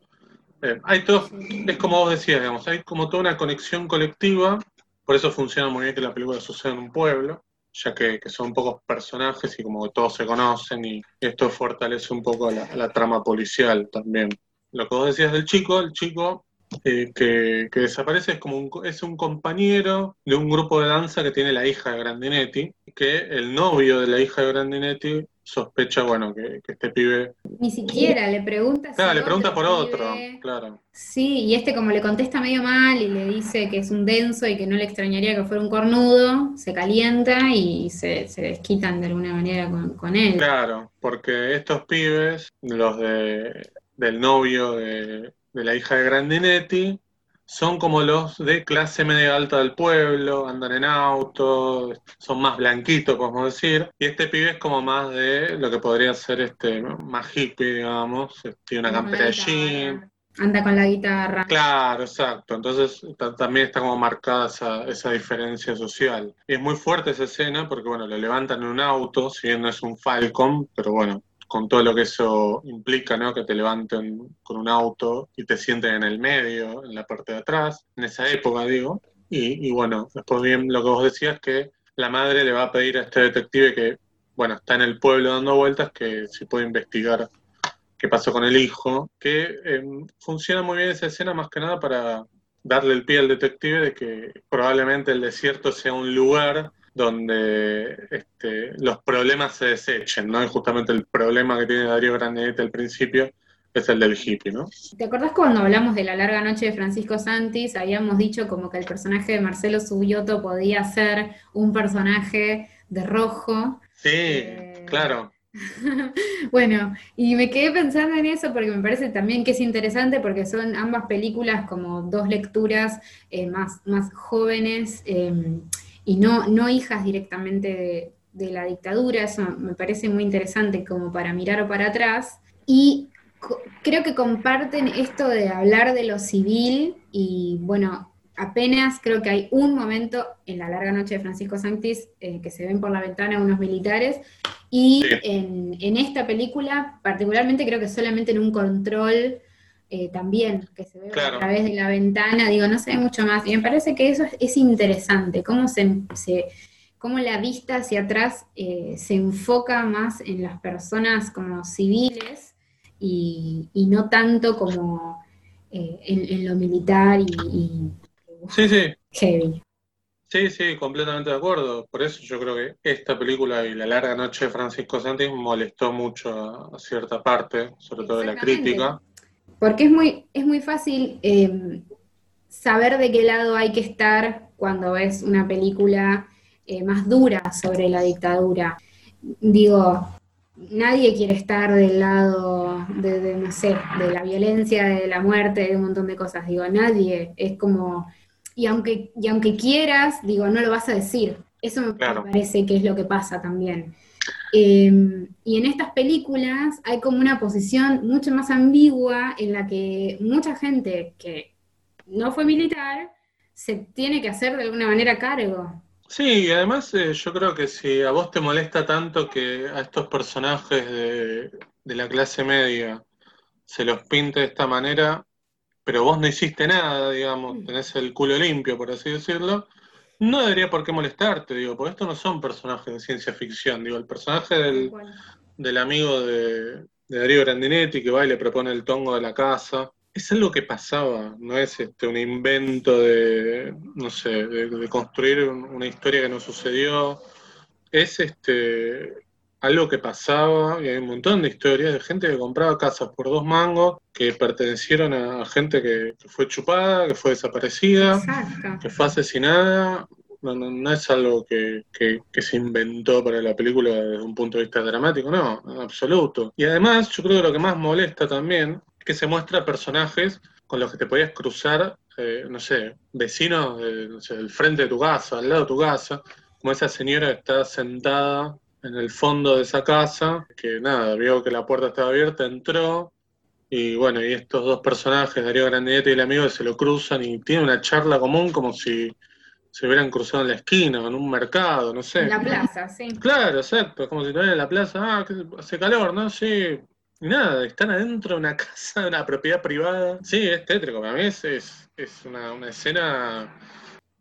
Eh, hay todo, es como vos decías, digamos, hay como toda una conexión colectiva, por eso funciona muy bien que la película suceda en un pueblo, ya que, son pocos personajes y como que todos se conocen y esto fortalece un poco la trama policial también. Lo que vos decías del chico, el chico eh, que, desaparece es como un, es un compañero de un grupo de danza que tiene la hija de Grandinetti, que el novio de la hija de Grandinetti sospecha, bueno, que, este pibe... Ni siquiera le pregunta. Claro, le pregunta por otro, claro. Sí, y este como le contesta medio mal y le dice que es un denso y que no le extrañaría que fuera un cornudo, se calienta y se, se desquitan de alguna manera con, él. Claro, porque estos pibes, los de, del novio de, de la hija de Grandinetti, son como los de clase media alta del pueblo, andan en auto, son más blanquitos, podemos decir, y este pibe es como más de lo que podría ser este más hippie, digamos, tiene una campera jean. Anda con la guitarra. Claro, exacto. Entonces también está como marcada esa, esa, diferencia social. Y es muy fuerte esa escena porque, bueno, lo levantan en un auto, si bien no es un Falcon, pero bueno, con todo lo que eso implica, ¿no? Que te levanten con un auto y te sienten en el medio, en la parte de atrás, en esa época, digo. Y, bueno, después bien lo que vos decías, que la madre le va a pedir a este detective que, bueno, está en el pueblo dando vueltas, que si puede investigar qué pasó con el hijo, que em, funciona muy bien esa escena más que nada para darle el pie al detective de que probablemente el desierto sea un lugar donde este, los problemas se desechen, ¿no? Y justamente el problema que tiene Darío Grandinetti al principio es el del hippie, ¿no? ¿Te acordás cuando hablamos de la larga noche de Francisco Santis? Habíamos dicho como que el personaje de Marcelo Subioto podía ser un personaje de rojo. Sí, eh, claro. bueno, y me quedé pensando en eso porque me parece también que es interesante porque son ambas películas como dos lecturas eh, más, más jóvenes. Em, y no, no hijas directamente de, la dictadura, eso me parece muy interesante como para mirar para atrás. Y creo que comparten esto de hablar de lo civil y bueno, apenas creo que hay un momento en la larga noche de Francisco Sanctis eh, que se ven por la ventana unos militares y en, en, esta película particularmente creo que solamente en un control eh, también, que se ve a través de la ventana, digo, no sé mucho más. Y me parece que eso es, interesante, cómo, se, cómo la vista hacia atrás eh, se enfoca más en las personas como civiles y, no tanto como eh, en, lo militar y, sí, sí. heavy. Sí, sí, completamente de acuerdo. Por eso yo creo que esta película y La larga noche de Francisco Santis molestó mucho a, cierta parte, sobre todo de la crítica. Porque es muy, es muy fácil em, saber de qué lado hay que estar cuando ves una película eh, más dura sobre la dictadura. Digo, nadie quiere estar del lado de, no sé, de la violencia, de la muerte, de un montón de cosas. Digo, nadie. Es como, y aunque, y aunque quieras, digo, no lo vas a decir. Eso me parece que es lo que pasa también. Em, y en estas películas hay como una posición mucho más ambigua en la que mucha gente que no fue militar se tiene que hacer de alguna manera cargo. Sí, y además eh, yo creo que si a vos te molesta tanto que a estos personajes de, de la clase media se los pinte de esta manera, pero vos no hiciste nada, digamos, mm. tenés el culo limpio, por así decirlo, no debería por qué molestarte, digo, porque estos no son personajes de ciencia ficción, digo, el personaje del, del amigo de, de, Darío Grandinetti que va y le propone el tongo de la casa, es algo que pasaba, no es este un invento de, no sé, de, construir una historia que no sucedió, es este algo que pasaba, y hay un montón de historias de gente que compraba casas por dos mangos que pertenecieron a gente que, fue chupada, que fue desaparecida, que fue asesinada. No, no, es algo que, se inventó para la película desde un punto de vista dramático, no, en absoluto. Y además, yo creo que lo que más molesta también es que se muestra personajes con los que te podías cruzar, eh, no sé, vecinos del frente de tu casa, al lado de tu casa, como esa señora que está sentada en el fondo de esa casa, que nada, vio que la puerta estaba abierta, entró, y bueno, y estos dos personajes, Darío Grandinetti y el amigo, se lo cruzan y tienen una charla común como si se hubieran cruzado en la esquina, en un mercado, no sé. En la plaza, sí. Claro, exacto, como si estuvieran en la plaza, ah, hace calor, ¿no? Sí. Y nada, están adentro de una casa, de una propiedad privada. Sí, es tétrico, para mí es, es, una, una, escena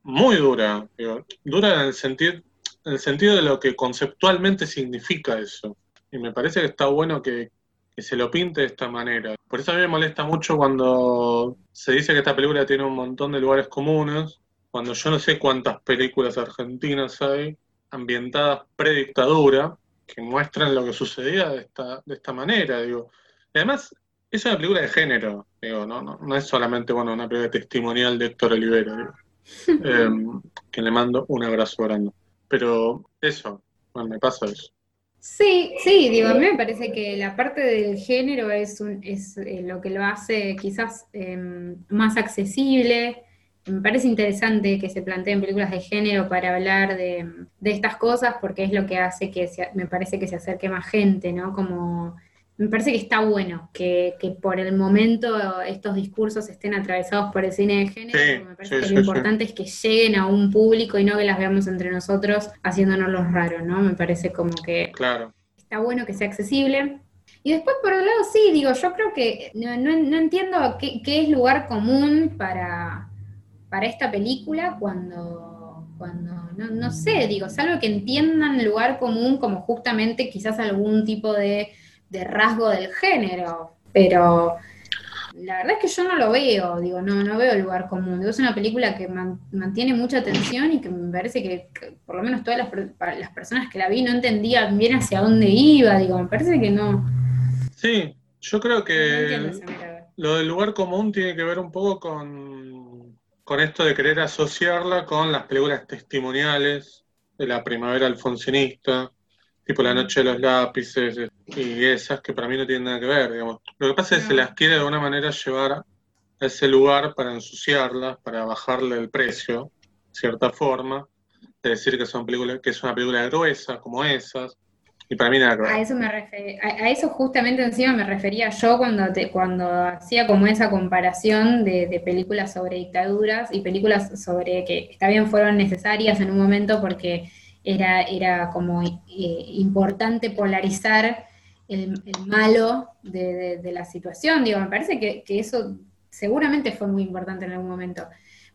muy dura, digo, dura en el sentido, en el sentido de lo que conceptualmente significa eso. Y me parece que está bueno que, se lo pinte de esta manera. Por eso a mí me molesta mucho cuando se dice que esta película tiene un montón de lugares comunes, cuando yo no sé cuántas películas argentinas hay ambientadas predictadura que muestran lo que sucedía de esta, de esta manera. Digo. Y además, es una película de género, digo, no, no, no es solamente bueno, una película testimonial de Héctor Olivera, em, que le mando un abrazo grande. Pero eso, bueno, me pasa eso. Sí, sí, digo, a mí me parece que la parte del género es, un, es eh, lo que lo hace quizás em, más accesible. Me parece interesante que se planteen películas de género para hablar de, de estas cosas porque es lo que hace que me parece que se acerque más gente, ¿no? Como me parece que está bueno que, por el momento estos discursos estén atravesados por el cine de género. me parece que lo importante es que lleguen a un público y no que las veamos entre nosotros haciéndonos los raros, ¿no? Me parece como que claro. está bueno que sea accesible. Y después, por otro lado, sí, digo, yo creo que no, entiendo qué, es lugar común para, para esta película cuando, cuando no, no sé, digo, salvo que entiendan lugar común como justamente quizás algún tipo de de rasgo del género, pero la verdad es que yo no lo veo, digo, no, no veo el lugar común. es una película que mantiene mucha atención y que me parece que, por lo menos todas las, las, personas que la vi no entendían bien hacia dónde iba, digo, me parece que no. Sí, yo creo que lo del lugar común tiene que ver un poco con, con esto de querer asociarla con las películas testimoniales de la primavera alfonsinista, tipo La Noche de los Lápices y esas que para mí no tienen nada que ver, digamos. Lo que pasa es que se las quiere de alguna manera llevar a ese lugar para ensuciarlas, para bajarle el precio, de cierta forma, de decir que, son películas, que es una película gruesa como esas, y para mí nada que ver. A eso, me a, eso justamente encima me refería yo cuando, te, cuando hacía como esa comparación de, de películas sobre dictaduras y películas sobre que está bien fueron necesarias en un momento porque era, era como eh, importante polarizar el, malo de, la situación. Digo, me parece que, eso seguramente fue muy importante en algún momento.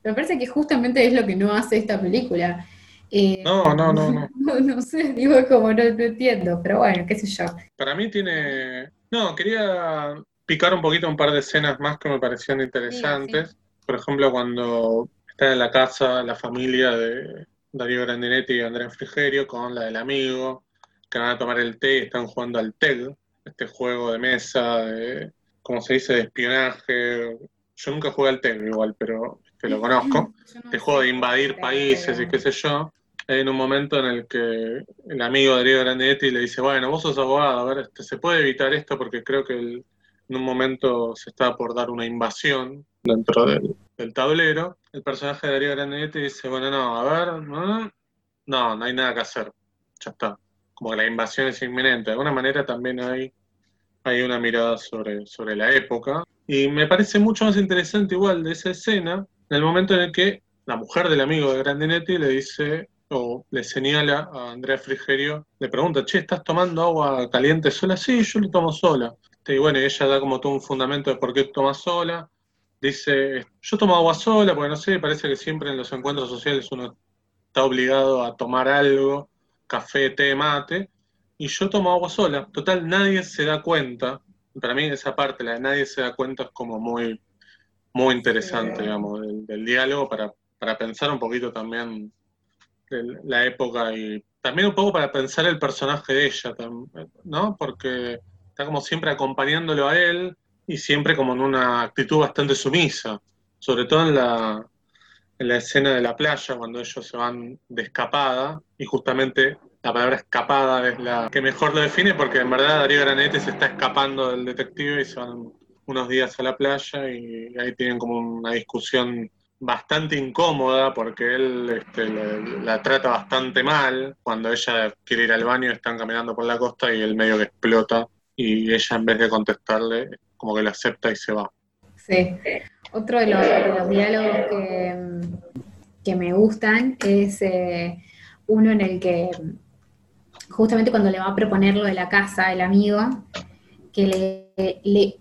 Pero me parece que justamente es lo que no hace esta película. Eh, no, no, no, no. No sé, digo, como no, no entiendo, pero bueno, qué sé yo. Para mí tiene... No, quería picar un poquito un par de escenas más que me parecían interesantes. Por ejemplo, cuando está en la casa la familia de, Darío Grandinetti y Andrea Frigerio con la del amigo, que van a tomar el té y están jugando al TEG, este juego de mesa, de, como se dice, de espionaje. Yo nunca jugué al TEG igual, pero te lo conozco. este juego de invadir países y qué sé yo. Hay en un momento en el que el amigo Darío Grandinetti le dice, bueno, vos sos abogado, a ver, este, se puede evitar esto porque creo que en un momento se está por dar una invasión dentro del, del tablero, el personaje de Darío Grandinetti dice, bueno, no, a ver, no, no, no hay nada que hacer, ya está. como que la invasión es inminente. De alguna manera también hay, hay una mirada sobre, sobre la época. Y me parece mucho más interesante igual de esa escena, en el momento en el que la mujer del amigo de Grandinetti le dice, o le señala a Andrea Frigerio, le pregunta, che, ¿estás tomando agua caliente sola? Sí, yo lo tomo sola. Y bueno, ella da como todo un fundamento de por qué toma sola. Dice, yo tomo agua sola, porque no sé, parece que siempre en los encuentros sociales uno está obligado a tomar algo, café, té, mate, y yo tomo agua sola. Total, nadie se da cuenta. Para mí esa parte, la de nadie se da cuenta, es como muy, muy interesante, digamos, del, diálogo para, para pensar un poquito también la época y también un poco para pensar el personaje de ella, ¿no? Porque está como siempre acompañándolo a él y siempre como en una actitud bastante sumisa, sobre todo en la, en la escena de la playa, cuando ellos se van de escapada, y justamente la palabra escapada es la que mejor lo define, porque en verdad Darío Granete se está escapando del detective y se van unos días a la playa y ahí tienen como una discusión bastante incómoda porque él este, la, trata bastante mal. Cuando ella quiere ir al baño están caminando por la costa y el medio que explota y ella en vez de contestarle como que lo acepta y se va. Sí, otro de los, diálogos que, me gustan es eh, uno en el que justamente cuando le va a proponer lo de la casa el amigo, que le,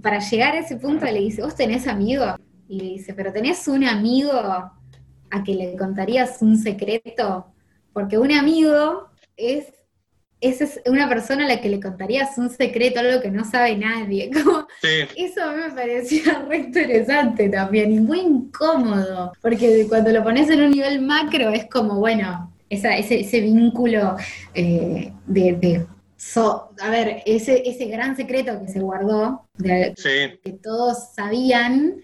para llegar a ese punto le dice, ¿vos tenés amigo? Y le dice, pero ¿tenés un amigo a que le contarías un secreto? Porque un amigo es, es una persona a la que le contarías un secreto, algo que no sabe nadie. Eso a mí me parecía re interesante también y muy incómodo, porque cuando lo pones en un nivel macro es como, bueno, ese, ese, vínculo eh, de, a ver, ese, ese gran secreto que se guardó, que todos sabían,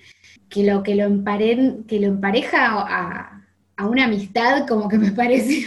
que lo que lo, que lo empareja a, una amistad como que me parece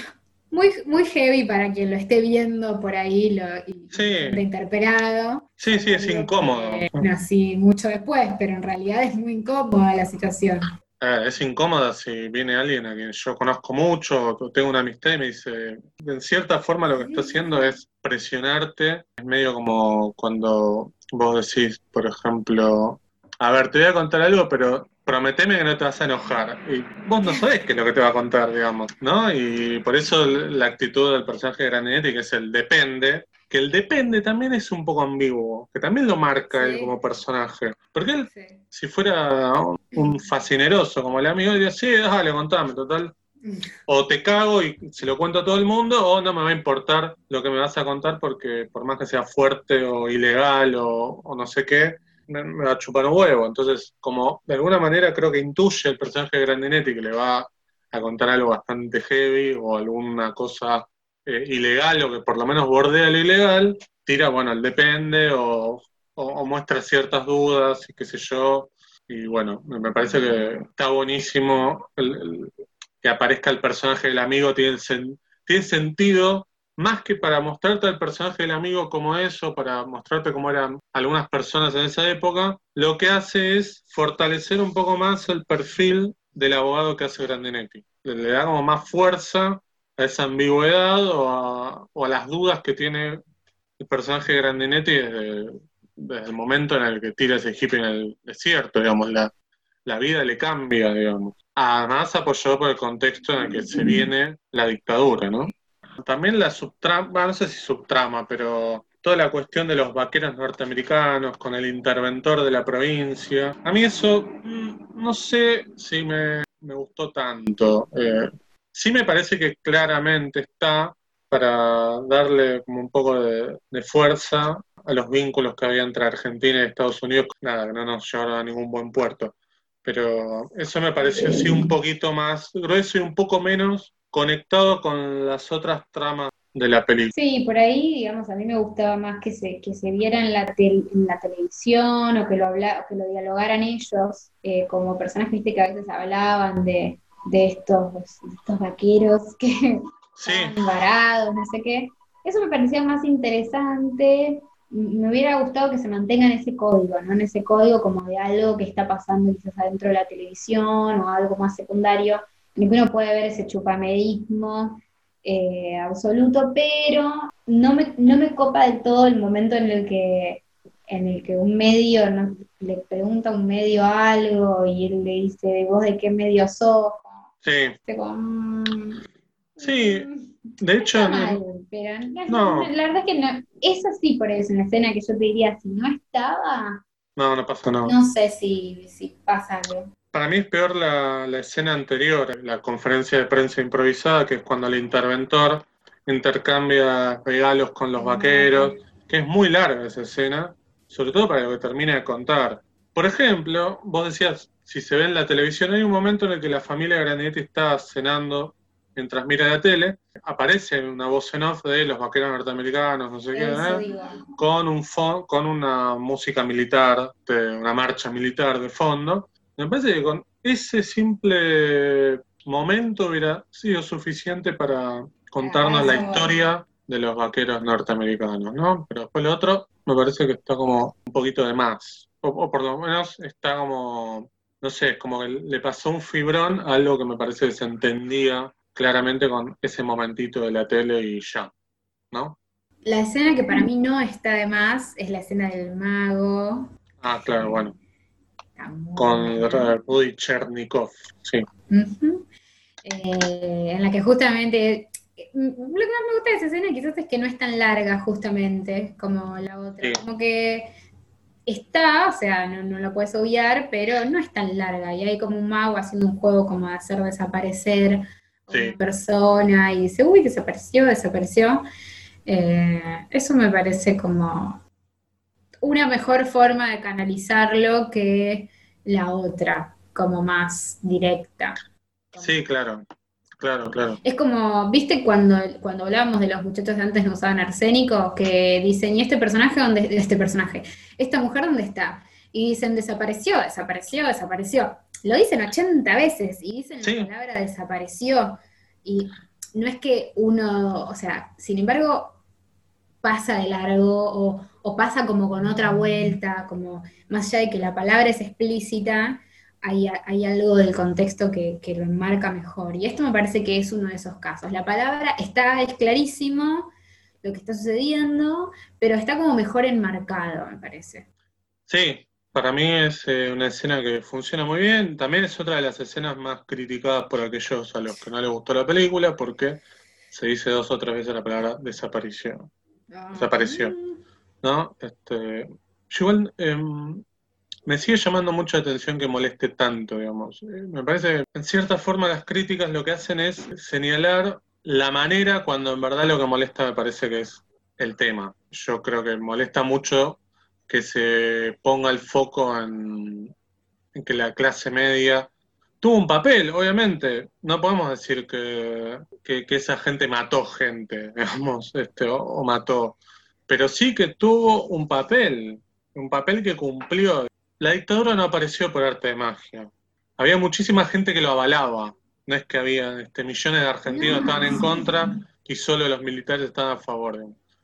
muy, muy heavy para quien lo esté viendo por ahí lo, y interpelado. Sí, sí, es incómodo. Nací mucho después, pero en realidad es muy incómoda la situación. Eh, es incómoda si viene alguien a quien yo conozco mucho, o tengo una amistad y me dice, en cierta forma lo que está haciendo es presionarte, es medio como cuando vos decís, por ejemplo, a ver, te voy a contar algo, pero prometeme que no te vas a enojar. Y vos no sabés qué es lo que te va a contar, digamos, ¿no? Y por eso la actitud del personaje de Granetti, que es el depende, que el depende también es un poco ambiguo, que también lo marca él como personaje. Porque él, si fuera un fascineroso como el amigo, diría, sí, dale, contame, total. O te cago y se lo cuento a todo el mundo, o no me va a importar lo que me vas a contar porque por más que sea fuerte o ilegal o, o no sé qué, me, va a chupar un huevo. Entonces, como de alguna manera creo que intuye el personaje de Grandinetti que le va a contar algo bastante heavy o alguna cosa eh, ilegal o que por lo menos bordea lo ilegal, tira, bueno, el depende o, muestra ciertas dudas y qué sé yo. Y bueno, me parece que está buenísimo que aparezca el personaje del amigo, tiene, tiene sentido más que para mostrarte al personaje del amigo como es o para mostrarte cómo eran algunas personas en esa época, lo que hace es fortalecer un poco más el perfil del abogado que hace Grandinetti. Le, da como más fuerza a esa ambigüedad o a, las dudas que tiene el personaje de Grandinetti desde, el momento en el que tira ese hippie en el desierto, digamos, la, la vida le cambia, digamos. Además apoyado por el contexto en el que se viene la dictadura, ¿no? También la subtrama, no sé si subtrama, pero toda la cuestión de los vaqueros norteamericanos con el interventor de la provincia. A mí eso mm, no sé si me, gustó tanto. Eh, sí me parece que claramente está para darle como un poco de, fuerza a los vínculos que había entre Argentina y Estados Unidos. Nada, que no nos llevaron a ningún buen puerto. Pero eso me pareció sí un poquito más grueso y un poco menos conectado con las otras tramas de la película. Sí, por ahí, digamos, a mí me gustaba más que se, que se viera en la, en la televisión o que lo, habla, que lo dialogaran ellos eh, como personas que a veces hablaban de, estos, estos vaqueros que sí. estaban varados, no sé qué. Eso me parecía más interesante. Me hubiera gustado que se mantenga en ese código, ¿no? En ese código como de algo que está pasando quizás adentro de la televisión o algo más secundario uno puede ver ese chupamedismo eh, absoluto, pero no me, no me copa del todo el momento en el que en el que un medio le pregunta a un medio algo y él le dice, ¿vos de qué medio sos? Sí. Mm, sí, de hecho... no, la verdad es que no, es así por eso, en la escena que yo te diría, si no estaba... No, no pasa nada. No sé si, si pasa algo. Para mí es peor la, la escena anterior, la conferencia de prensa improvisada, que es cuando el interventor intercambia regalos con los ah, vaqueros, que es muy larga esa escena, sobre todo para lo que termine de contar. Por ejemplo, vos decías, si se ve en la televisión, hay un momento en el que la familia Grandinetti está cenando mientras mira la tele, aparece una voz en off de los vaqueros norteamericanos, no sé qué, ¿eh? con, un con una música militar, una marcha militar de fondo. Me parece que con ese simple momento hubiera sido suficiente para contarnos la historia de los vaqueros norteamericanos, ¿no? Pero después lo otro me parece que está como un poquito de más. O, por lo menos está como, no sé, como que le pasó un fibrón a algo que me parece que se entendía claramente con ese momentito de la tele y ya, ¿no? La escena que para mí no está de más es la escena del mago. Ah, claro, bueno. Con Rudy Chernikov, sí. Eh, en la que justamente lo que más me gusta de esa escena quizás es que no es tan larga justamente como la otra. Como que está, o sea, no, no lo puedes obviar, pero no es tan larga. Y hay como un mago haciendo un juego como de hacer desaparecer a una persona y dice, uy, desapareció, desapareció. Eh, eso me parece como una mejor forma de canalizarlo que la otra, como más directa. Sí, claro. Claro, claro. Es como, ¿viste cuando, cuando hablábamos de los muchachos de antes no usaban arsénico? Que dicen, ¿y este personaje dónde, este personaje? ¿Esta mujer dónde está? Y dicen, desapareció, desapareció, desapareció. Lo dicen 80 veces y dicen la palabra desapareció. Y no es que uno, o sea, sin embargo, pasa de largo o, pasa como con otra vuelta, como más allá de que la palabra es explícita, hay, algo del contexto que, lo enmarca mejor. Y esto me parece que es uno de esos casos. La palabra está, es clarísimo lo que está sucediendo, pero está como mejor enmarcado, me parece. Sí, para mí es eh, una escena que funciona muy bien. También es otra de las escenas más criticadas por aquellos a los que no les gustó la película, porque se dice dos o tres veces la palabra desaparición. Ah. Desapareció. ¿No? Este, yo igual em, me sigue llamando mucho la atención que moleste tanto, digamos. Eh, me parece que en cierta forma las críticas lo que hacen es señalar la manera cuando en verdad lo que molesta me parece que es el tema. Yo creo que molesta mucho que se ponga el foco en, que la clase media tuvo un papel, obviamente. No podemos decir que, esa gente mató gente, digamos, este, o mató, pero sí que tuvo un papel, un papel que cumplió. La dictadura no apareció por arte de magia. Había muchísima gente que lo avalaba. No es que había este, millones de argentinos estaban en contra y solo los militares estaban a favor.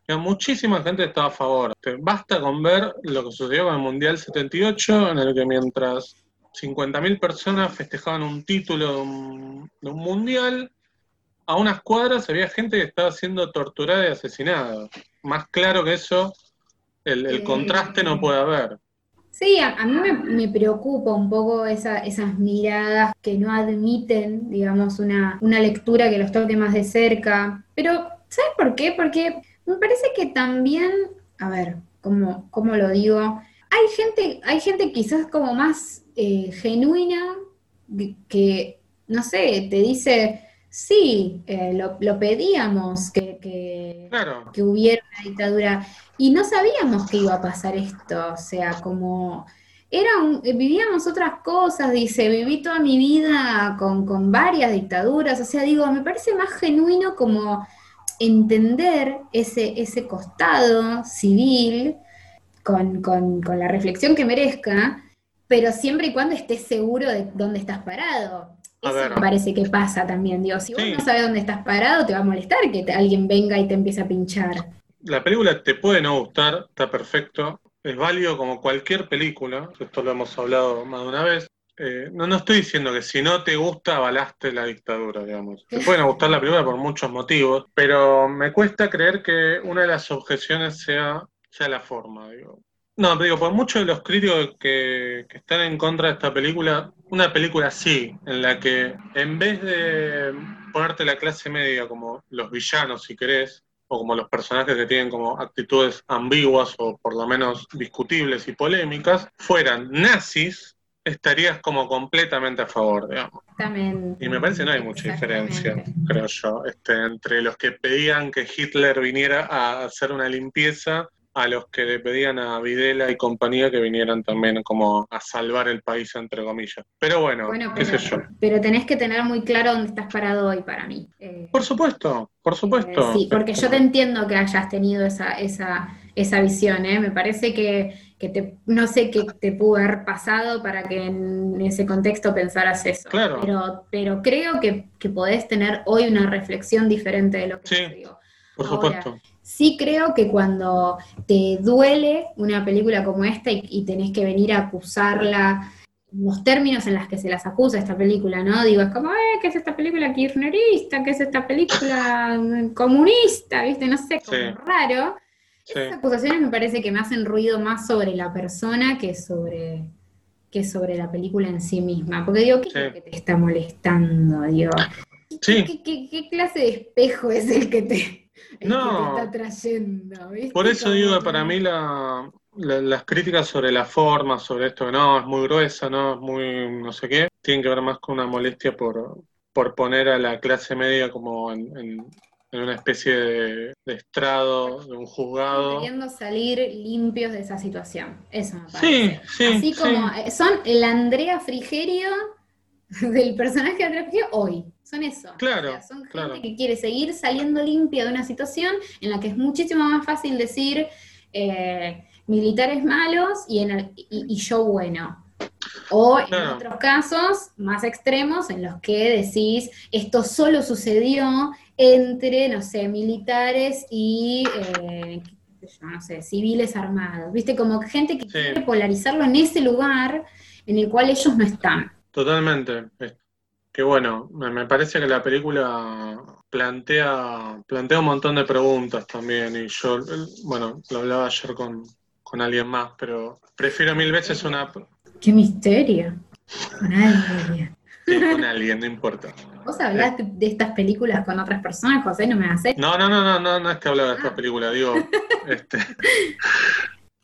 Muchísima gente que estaba a favor. Este, basta con ver lo que sucedió con el Mundial 78, en el que mientras 50.000 personas festejaban un título de un, mundial, a unas cuadras había gente que estaba siendo torturada y asesinada. Más claro que eso, el contraste no puede haber. Sí, a, mí me, preocupa un poco esas miradas que no admiten, digamos, una, lectura que los toque más de cerca. Pero, ¿sabes por qué? Porque me parece que también, a ver, ¿cómo, cómo lo digo? Hay gente, hay gente quizás como más eh, genuina que, no sé, te dice, sí, eh, lo, pedíamos que, que, que hubiera una dictadura. Y no sabíamos que iba a pasar esto, o sea, como era vivíamos otras cosas, dice, viví toda mi vida con, varias dictaduras, o sea, digo, me parece más genuino como entender ese, ese costado civil con, la reflexión que merezca, pero siempre y cuando estés seguro de dónde estás parado. Eso me parece que pasa también, digo, si vos no sabes dónde estás parado, te va a molestar que alguien venga y te empiece a pinchar la película te puede no gustar, está perfecto, es válido como cualquier película, esto lo hemos hablado más de una vez. eh, no, no estoy diciendo que si no te gusta, avalaste la dictadura, digamos. Te pueden gustar la película por muchos motivos, pero me cuesta creer que una de las objeciones sea, sea la forma, digo. No, te digo, por muchos de los críticos que, que están en contra de esta película, una película así, en la que en vez de ponerte la clase media como los villanos, si querés, o como los personajes que tienen como actitudes ambiguas o por lo menos discutibles y polémicas, fueran nazis, estarías como completamente a favor, digamos. Exactamente. Y me parece que no hay mucha diferencia, creo yo, este, entre los que pedían que Hitler viniera a hacer una limpieza a los que le pedían a Videla y compañía que vinieran también como a salvar el país, entre comillas. Pero bueno, Bueno, qué pero, sé yo. pero tenés que tener muy claro dónde estás parado hoy para mí. Eh, Por supuesto, por supuesto. Eh, Sí, porque yo te entiendo que hayas tenido esa, esa, esa visión, ¿eh? Me parece que, que te, no sé qué te pudo haber pasado para que en ese contexto pensaras eso. Claro. Pero, pero creo que, que podés tener hoy una reflexión diferente de lo que Sí. yo digo. Por Ahora, supuesto. Sí creo que cuando te duele una película como esta y, y tenés que venir a acusarla, los términos en los que se las acusa esta película, ¿no? Digo, es como, eh, ¿qué es esta película kirchnerista? ¿Qué es esta película mm, comunista? ¿Viste? No sé, como Sí. raro. Sí. Esas acusaciones me parece que me hacen ruido más sobre la persona que sobre, que sobre la película en sí misma. Porque digo, ¿qué es lo que te está molestando? Digo, Sí. ¿qué, qué- qué clase de espejo es el que te, el No. que te está trayendo? ¿viste? Por eso digo que para mí la, la- las críticas sobre la forma, sobre esto que no, es muy gruesa, no, es muy no sé qué, tienen que ver más con una molestia por, por poner a la clase media como en, en- en una especie de, de estrado, de un juzgado. queriendo salir limpios de esa situación. Eso me Sí, parece. sí, Así sí. como eh, son el Andrea Frigerio del personaje de Frigerio hoy. Son eso. Claro, O sea, son gente claro. que quiere seguir saliendo limpia de una situación en la que es muchísimo más fácil decir eh, militares malos y, en el- y- y yo bueno. O en Claro. otros casos más extremos en los que decís esto solo sucedió entre, no sé, militares y, eh, no sé, civiles armados. ¿Viste? Como gente que Sí. quiere polarizarlo en ese lugar en el cual ellos no están. Totalmente. Que bueno, me, parece que la película plantea, plantea un montón de preguntas también. Y yo, bueno, lo hablaba ayer con, con alguien más, pero prefiero mil veces una. ¡Qué misterio! Con alguien. Sí, con alguien, no importa. ¿Vos hablás de- de estas películas con otras personas, José? ¿No me haces? No, no, no, no, no, no es que hablaba de esta Ah. película, digo, este,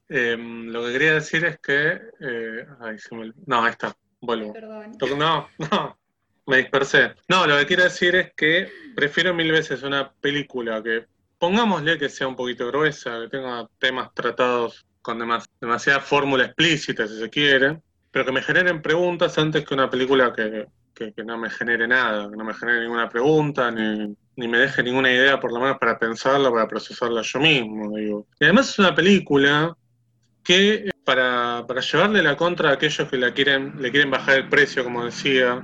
em, lo que quería decir es que, eh, ay, se me no, ahí está, vuelvo. Perdón. No, no, me dispersé. No, lo que quiero decir es que prefiero mil veces una película que, pongámosle que sea un poquito gruesa, que tenga temas tratados con demas- demasiada fórmula explícita, si se quiere, pero que me generen preguntas antes que una película que, que- que no me genere nada, que no me genere ninguna pregunta, ni, ni me deje ninguna idea, por lo menos para pensarla, para procesarla yo mismo, digo. Y además es una película que para, para llevarle la contra a aquellos que la quieren, le quieren bajar el precio, como decía,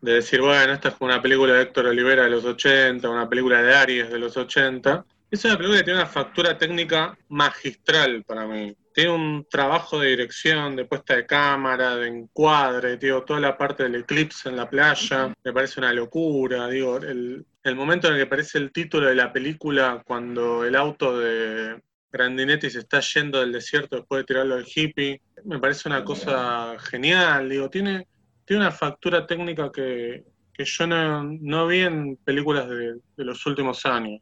de decir, bueno, esta es una película de Héctor Olivera de los 80, una película de Aries de los 80, es una película que tiene una factura técnica magistral para mí. Tiene un trabajo de dirección, de puesta de cámara, de encuadre, digo, toda la parte del eclipse en la playa, me parece una locura, digo, el, el momento en el que aparece el título de la película cuando el auto de Grandinetti se está yendo del desierto después de tirarlo al hippie, me parece una cosa genial, digo, tiene, tiene una factura técnica que, que yo no, no vi en películas de, de los últimos años,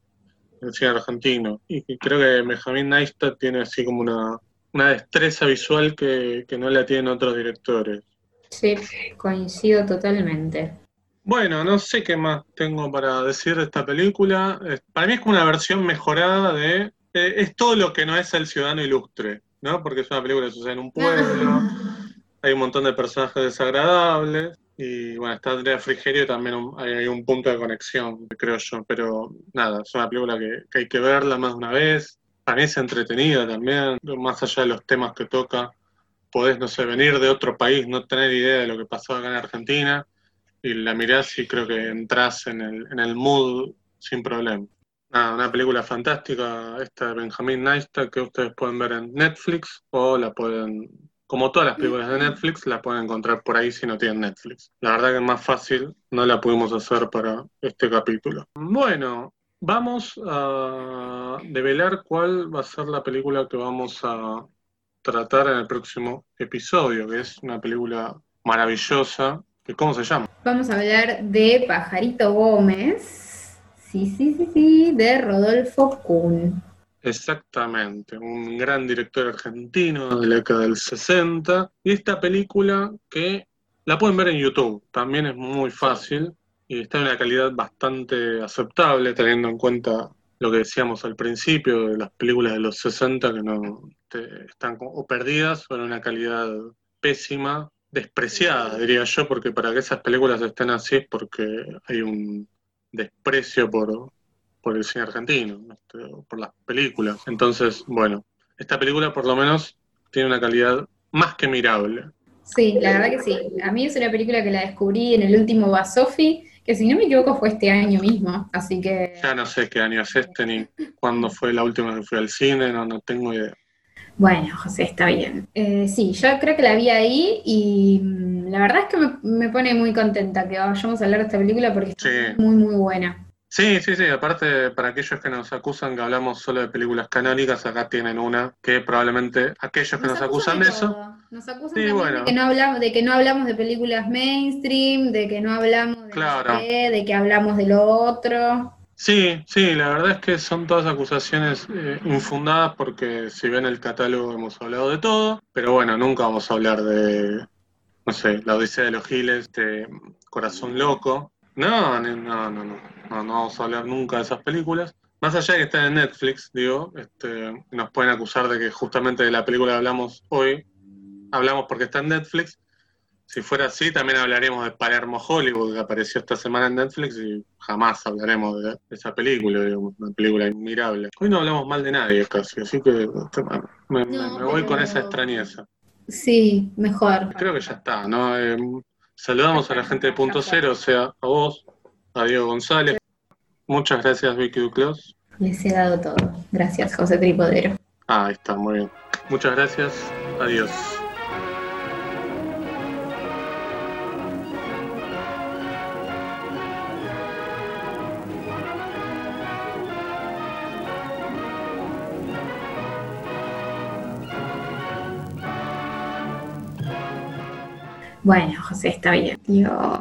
en el cine argentino, y creo que Benjamin Neistat tiene así como una, una destreza visual que, que no la tienen otros directores. Sí, coincido totalmente. Bueno, no sé qué más tengo para decir de esta película. Para mí es como una versión mejorada de... eh, es todo lo que no es El Ciudadano Ilustre, ¿no? Porque es una película que sucede en un pueblo, hay un montón de personajes desagradables, y bueno, está Andrea Frigerio también un- hay, hay un punto de conexión, creo yo, pero nada, es una película que, que hay que verla más de una vez. Para mí es entretenida también, más allá de los temas que toca. Podés, no sé, venir de otro país, no tener idea de lo que pasaba acá en Argentina y la mirás y creo que entras en el, en el mood sin problema. Nada, una película fantástica, esta de Benjamin Neistat, que ustedes pueden ver en Netflix o la pueden como todas las películas de Netflix, la pueden encontrar por ahí si no tienen Netflix. La verdad que es más fácil, no la pudimos hacer para este capítulo. Bueno, vamos a develar cuál va a ser la película que vamos a tratar en el próximo episodio, que es una película maravillosa. ¿Cómo se llama? Vamos a hablar de Pajarito Gómez. Sí, sí, sí, sí, de Rodolfo Kuhn. Exactamente, un gran director argentino de la década del 60. Y esta película que la pueden ver en YouTube, también es muy fácil y está en una calidad bastante aceptable, teniendo en cuenta lo que decíamos al principio de las películas de los 60 que no están o perdidas o en una calidad pésima, despreciada, diría yo, porque para que esas películas estén así es porque hay un desprecio por, por el cine argentino, este, por las películas. Entonces, bueno, esta película por lo menos tiene una calidad más que mirable. Sí, la verdad que sí. A mí es una película que la descubrí en el último Basofi, que si no me equivoco fue este año mismo, así que... Ya no sé qué año es este ni cuándo fue la última que fui al cine, no, no tengo idea. Bueno, José, está bien. Eh, sí, yo creo que la vi ahí y mm, la verdad es que me, me, pone muy contenta que vayamos a hablar de esta película porque está muy, muy buena. Sí, sí, sí. Aparte, para aquellos que nos acusan que hablamos solo de películas canónicas, acá tienen una que probablemente aquellos que nos, acusan, de eso. Nos acusan de, que no hablamos, de que no hablamos de películas mainstream, de que no hablamos de, claro. de que hablamos de lo otro. Sí, sí, la verdad es que son todas acusaciones eh, infundadas porque si ven el catálogo hemos hablado de todo, pero bueno, nunca vamos a hablar de, no sé, La Odisea de los Giles, de Corazón Loco. No, no, no, no, no, no vamos a hablar nunca de esas películas. Más allá de que están en Netflix, digo, este, nos pueden acusar de que justamente de la película que hablamos hoy, hablamos porque está en Netflix, si fuera así, también hablaremos de Palermo Hollywood, que apareció esta semana en Netflix, y jamás hablaremos de, esa película, una película admirable. Hoy no hablamos mal de nadie casi, así que este, me, voy con esa extrañeza. Sí, mejor. Creo que ya está, ¿no? Eh, saludamos a la gente de Punto Cero, o sea, a vos, a Diego González. Muchas gracias, Vicky Duclos. Les he dado todo. Gracias, José Tripodero. Ah, ahí está, muy bien. Muchas gracias. Adiós. Bueno, José, está bien. Dios.